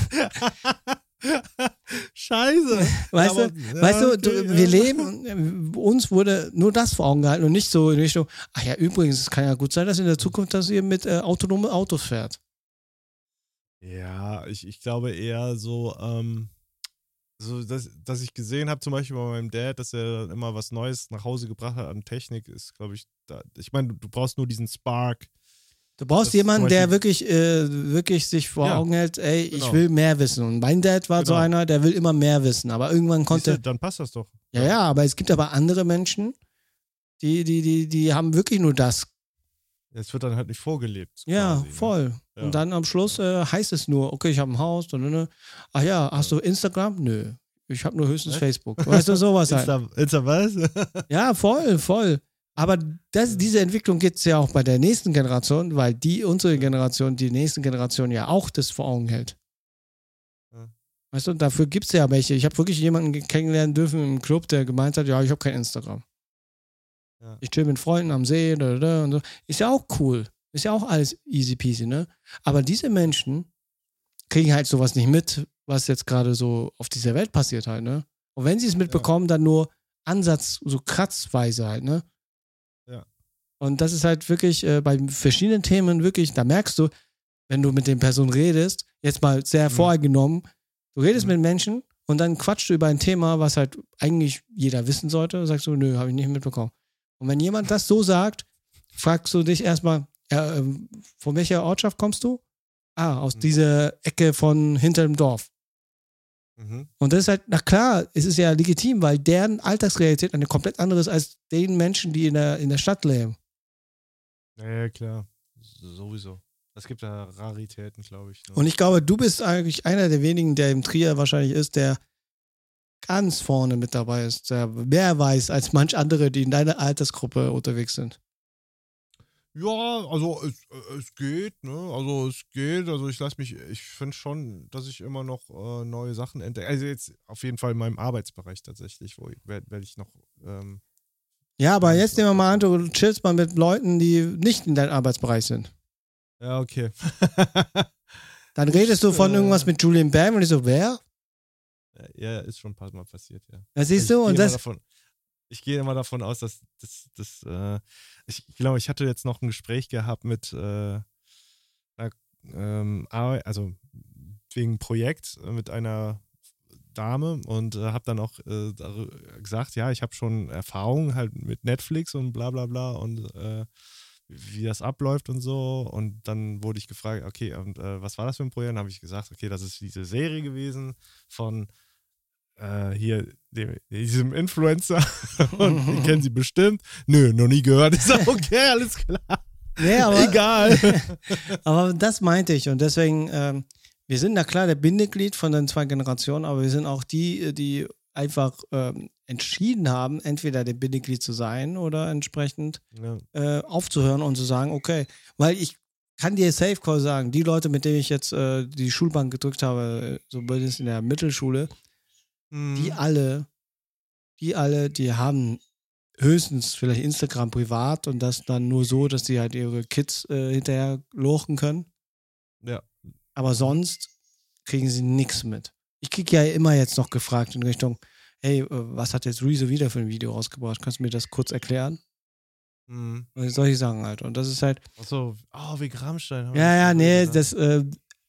Scheiße. weißt Aber- du, ja, weißt du, okay, du, ja. wir leben, uns wurde nur das vor Augen gehalten und nicht so in Richtung, ach ja, übrigens, es kann ja gut sein, dass in der Zukunft, dass ihr mit äh, autonomen Autos fährt. Ja, ich, ich glaube eher so, ähm, so dass, dass ich gesehen habe, zum Beispiel bei meinem Dad, dass er immer was Neues nach Hause gebracht hat an Technik, ist, glaube ich, da, ich meine, du, brauchst nur diesen Spark. Du brauchst jemanden, der wirklich, äh, wirklich sich vor Ja, Augen hält, ey, ich genau. will mehr wissen. Und mein Dad war so Genau. einer, der will immer mehr wissen. Aber irgendwann konnte, du, dann passt das doch. ja, ja, aber es gibt aber andere Menschen, die, die, die, die haben wirklich nur das. Es wird dann halt nicht vorgelebt. Ja, quasi, ne? voll. Ja. Und dann am Schluss äh, heißt es nur, okay, ich habe ein Haus, und, und. ach ja, hast du Instagram? Nö. Ich habe nur höchstens Was? Facebook. Weißt du, sowas halt. Insta, Insta was? Ja, voll, voll. Aber das, diese Entwicklung gibt es ja auch bei der nächsten Generation, weil die, unsere Generation, die nächste Generation ja auch das vor Augen hält. Ja. Weißt du, dafür gibt es ja welche. Ich habe wirklich jemanden kennenlernen dürfen im Club, der gemeint hat, ja, ich habe kein Instagram. Ja. Ich chill mit Freunden am See da, da, da, und so. Ist ja auch cool. Ist ja auch alles easy peasy, ne? Aber diese Menschen kriegen halt sowas nicht mit, was jetzt gerade so auf dieser Welt passiert halt, ne? Und wenn sie es mitbekommen, dann nur Ansatz, so kratzweise halt, ne? Ja. Und das ist halt wirklich äh, bei verschiedenen Themen wirklich, da merkst du, wenn du mit den Personen redest, jetzt mal sehr Mhm. voreingenommen, du redest Mhm. mit Menschen und dann quatschst du über ein Thema, was halt eigentlich jeder wissen sollte, sagst du, nö, habe ich nicht mitbekommen. Und wenn jemand das so sagt, fragst du dich erstmal, ja, ähm, von welcher Ortschaft kommst du? Ah, aus Mhm. dieser Ecke von hinterm Dorf. Mhm. Und das ist halt, na klar, es ist ja legitim, weil deren Alltagsrealität eine komplett andere ist als den Menschen, die in der, in der Stadt leben. Ja, klar. Sowieso. Es gibt da Raritäten, glaube ich. Ne? Und ich glaube, du bist eigentlich einer der wenigen, der im Trier wahrscheinlich ist, der ganz vorne mit dabei ist, der mehr weiß als manch andere, die in deiner Altersgruppe unterwegs sind. Ja, also es, äh, es geht, ne? Also es geht. Also ich lasse mich, ich finde schon, dass ich immer noch äh, neue Sachen entdecke. Also jetzt auf jeden Fall in meinem Arbeitsbereich tatsächlich, wo werde werd ich noch. Ähm, Ja, aber jetzt nehmen wir mal an, du chillst mal mit Leuten, die nicht in deinem Arbeitsbereich sind. ja, okay. Dann redest du von äh, irgendwas mit Julian Bam und ich so, wer? Ja, ist schon ein paar Mal passiert, ja. Da siehst Ich du, gehe und immer das, Davon, ich gehe immer davon aus, dass das, das äh, ich glaube, ich hatte jetzt noch ein Gespräch gehabt mit, äh, ähm, also wegen Projekt äh, mit einer Dame und äh, habe dann auch äh, gesagt, ja, ich habe schon Erfahrungen halt mit Netflix und bla bla bla und äh, wie das abläuft und so. Und dann wurde ich gefragt, okay, und äh, was war das für ein Projekt? Dann habe ich gesagt, okay, das ist diese Serie gewesen von äh, hier dem, diesem Influencer. und ich kenne sie bestimmt. Nö, noch nie gehört. Ich sage, okay, alles klar. nee, aber, Egal. aber das meinte ich und deswegen, ähm, wir sind na klar der Bindeglied von den zwei Generationen, aber wir sind auch die, die einfach ähm, entschieden haben, entweder der Bindeglied zu sein oder entsprechend ja. äh, aufzuhören und zu sagen, okay, weil ich kann dir Safe Call sagen, die Leute, mit denen ich jetzt äh, die Schulbank gedrückt habe, so zumindest in der Mittelschule, Mhm. die alle, die alle, die haben höchstens vielleicht Instagram privat und das dann nur so, dass die halt ihre Kids äh, hinterher lochen können. Ja. Aber sonst kriegen sie nichts mit. Ich kriege ja immer jetzt noch gefragt in Richtung, hey, äh, was hat jetzt Rezo wieder für ein Video rausgebracht? Kannst du mir das kurz erklären? Mhm. Und solche Sachen halt. Und das ist halt, Achso, oh, wegen Rammstein. haben wir ja, ja, nee, das, äh,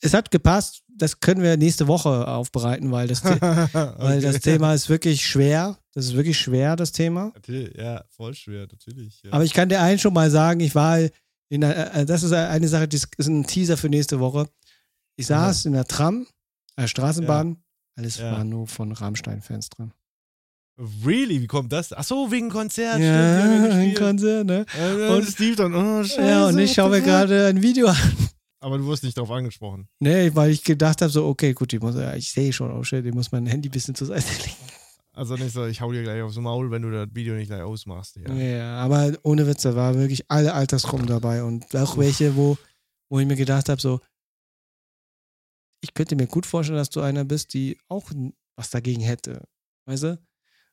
es hat gepasst. Das können wir nächste Woche aufbereiten, weil das, The weil das Okay. Thema ist wirklich schwer. Das ist wirklich schwer, das Thema. Natürlich, ja, voll schwer, natürlich. Ja. Aber ich kann dir eins schon mal sagen, ich war in einer, äh, das ist eine Sache, das ist ein Teaser für nächste Woche. Ich saß in der Tram, äh, Straßenbahn, alles Ja. war nur von Rammstein-Fans dran. really? Wie kommt das? Achso, wegen Konzert. Ja, ja gespielt. Konzert, ne? Äh, Und- und Steve dann, oh, scheiße. Ja, und ich schaue mir gerade ein Video an. Aber du wirst nicht darauf angesprochen. Nee, weil ich gedacht habe, so, okay, gut, ich, muss, ja, ich sehe schon, oh shit, ich muss mein Handy ein bisschen zur Seite legen. Also nicht so, ich hau dir gleich aufs Maul, wenn du das Video nicht gleich ausmachst. Ja. Ja, aber ohne Witz, da waren wirklich alle Altersgruppen dabei und auch welche, wo, wo ich mir gedacht habe, so, ich könnte mir gut vorstellen, dass du einer bist, die auch was dagegen hätte. Weißt du?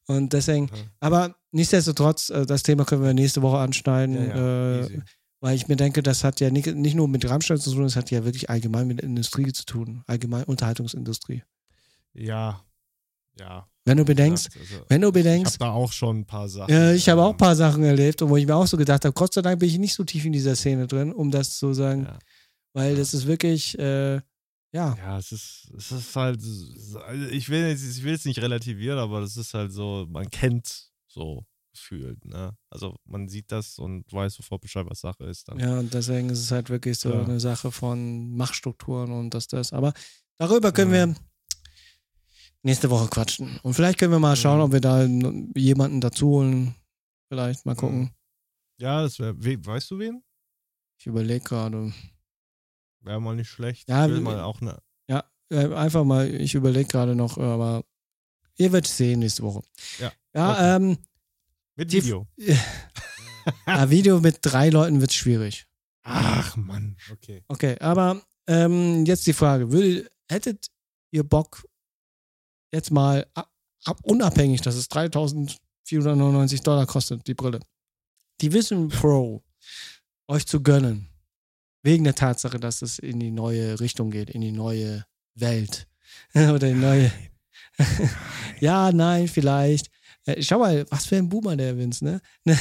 Und deswegen, Ja. aber nichtsdestotrotz, äh, das Thema können wir nächste Woche anschneiden, Ja, ja, äh. Weil ich mir denke, das hat ja nicht, nicht nur mit Rammstein zu tun, das hat ja wirklich allgemein mit der Industrie zu tun, allgemein Unterhaltungsindustrie. Ja, ja. Wenn du bedenkst, gesagt, also, wenn du Ich bedenkst, habe da auch schon ein paar Sachen. Ja, ich habe auch ein paar Sachen erlebt, wo ich mir auch so gedacht habe, Gott sei Dank bin ich nicht so tief in dieser Szene drin, um das zu sagen, Ja. weil das ist wirklich, äh, ja, Ja, es ist, es ist halt, also ich will jetzt, ich will es nicht relativieren, aber das ist halt so, man kennt so gefühlt, ne? Also man sieht das und weiß sofort Bescheid, was Sache ist dann. ja, und deswegen ist es halt wirklich so Ja. eine Sache von Machtstrukturen und das, das. Aber darüber können Ja. wir nächste Woche quatschen. Und vielleicht können wir mal schauen, Mhm. ob wir da jemanden dazu holen. Vielleicht mal gucken. Ja, das wäre, weißt du wen? Ich überlege gerade. Wäre mal nicht schlecht. Ja, ich will mal auch eine. Äh, einfach mal, ich überlege gerade noch, aber ihr werdet sehen nächste Woche. Ja. Ja, Okay. ähm, Mit Die- Video. ein Video mit drei Leuten wird schwierig. Ach, Mann. Okay. Okay, aber ähm, jetzt die Frage: Würdet, Hättet ihr Bock, jetzt mal ab, ab, unabhängig, dass es 3499 Dollar kostet, die Brille, die Vision Pro euch zu gönnen. Wegen der Tatsache, dass es in die neue Richtung geht, in die neue Welt. Oder die neue. ja, nein, vielleicht. Äh, schau mal, was für ein Boomer der Vince, ne? Nein,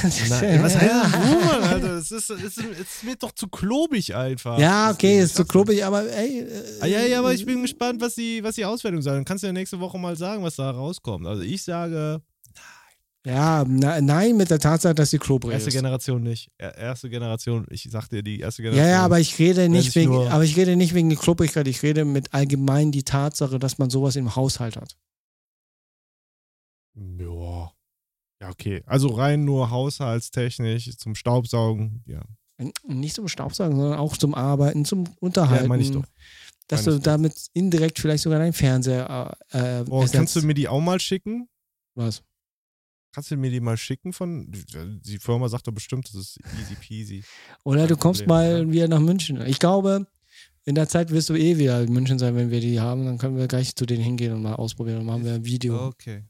was heißt denn Boomer, Alter? Es ist, es, ist, es wird doch zu klobig einfach. Ja, okay, Das ist zu klobig, aber ey. Ah, ja, ja, aber ich bin gespannt, was die, was die Auswertung sagt. Dann kannst du ja nächste Woche mal sagen, was da rauskommt. Also ich sage, Ja, na, nein, mit der Tatsache, dass sie klobrig erste ist. Generation nicht. Er- Erste Generation, ich sag dir, die erste Ja, Generation. ja, aber ich rede nicht wegen, aber ich rede nicht wegen der Klobrigkeit, ich rede mit allgemein die Tatsache, dass man sowas im Haushalt hat. Ja. Ja, okay. Also rein nur haushaltstechnisch zum Staubsaugen. Ja, Nicht zum Staubsaugen, sondern auch zum Arbeiten, zum Unterhalten. ja meine ich doch. Dass meine du ich doch. damit indirekt vielleicht sogar deinen Fernseher äh, äh, Oh, kannst du mir die auch mal schicken? Was? Kannst du mir die mal schicken von. Die- Firma sagt doch bestimmt, das ist easy peasy. Oder du kommst Problem, mal ja. wieder nach München. Ich glaube, in der Zeit wirst du eh wieder in München sein, wenn wir die haben. Dann können wir gleich zu denen hingehen und mal ausprobieren. Dann machen wir ein Video. Okay.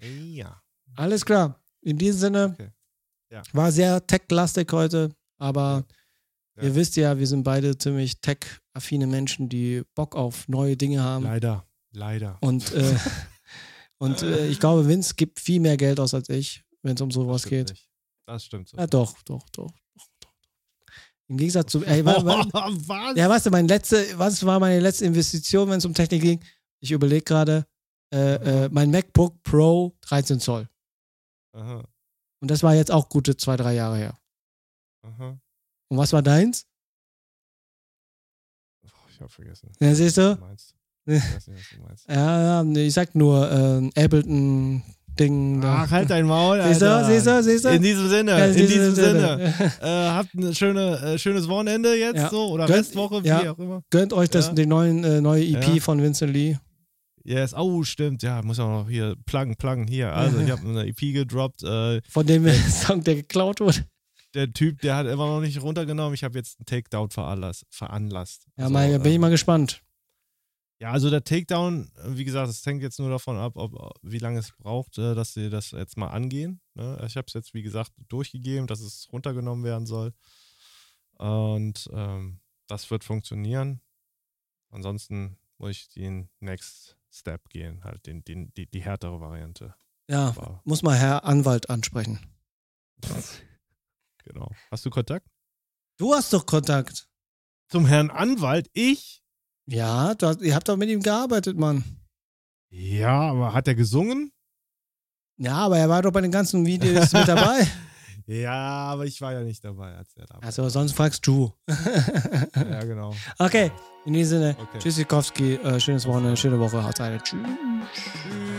Ja. Alles klar. In diesem Sinne, Okay. Ja. war sehr tech-lastig heute, aber Ja. ihr wisst ja, wir sind beide ziemlich tech-affine Menschen, die Bock auf neue Dinge haben. Leider. Leider. Und, äh, und äh, ich glaube, Vince gibt viel mehr Geld aus als ich, wenn es um sowas geht. nicht. Das stimmt so. Ja, doch, doch, doch. Im Gegensatz zu. Ey, wa, wa, was? ja, weißt du, mein letzte, was war meine letzte Investition, wenn es um Technik ging? Ich überlege gerade, äh, äh, mein MacBook Pro 13 Zoll. Aha. Und das war jetzt auch gute zwei, drei Jahre her. Aha. Und was war deins? Ich hab vergessen. Ja, siehst du? Meinst. Ich weiß nicht, was du meinst. Ja, ich sag nur, ähm, Ableton-Ding. da. Ach, halt dein Maul, Siehst du, siehst du, siehst du? In diesem Sinne, Ja, in diesem Sinne. Sinne. Äh, habt ein schöne, äh, schönes Wochenende jetzt Ja. so oder Gönnt- Restwoche, wie ja. auch immer. Gönnt euch das, die neuen, äh, neue EP von Vincent Lee. Yes, oh, stimmt, ja, muss auch noch hier pluggen, pluggen, hier. Also, ich habe eine EP gedroppt. Äh, Von dem Song, der geklaut wurde. der Typ, der hat immer noch nicht runtergenommen. Ich habe jetzt einen Takedown veranlasst. veranlasst. Ja, Also, mal, bin ich ähm, mal gespannt. Ja, also der Takedown, äh, wie gesagt, es hängt jetzt nur davon ab, ob, wie lange es braucht, äh, dass sie das jetzt mal angehen. Ne? Ich habe es jetzt, wie gesagt, durchgegeben, dass es runtergenommen werden soll. Und ähm, das wird funktionieren. Ansonsten muss ich den Next Step gehen, halt den, den, die, die härtere Variante. Ja, Aber, muss mal Herr Anwalt ansprechen. genau. Hast du Kontakt? Du hast doch Kontakt. Zum Herrn Anwalt? Ich? Ja, du hast, ihr habt doch mit ihm gearbeitet, Mann. Ja, aber hat er gesungen? Ja, aber er war doch bei den ganzen Videos mit dabei. Ja, aber ich war ja nicht dabei, als er da war. Also sonst fragst du. Ja, genau. okay, in diesem Sinne, Okay. Tschüssikowski, äh, schönes Wochenende, schöne Woche, haut rein. Tschüss. Tschüss.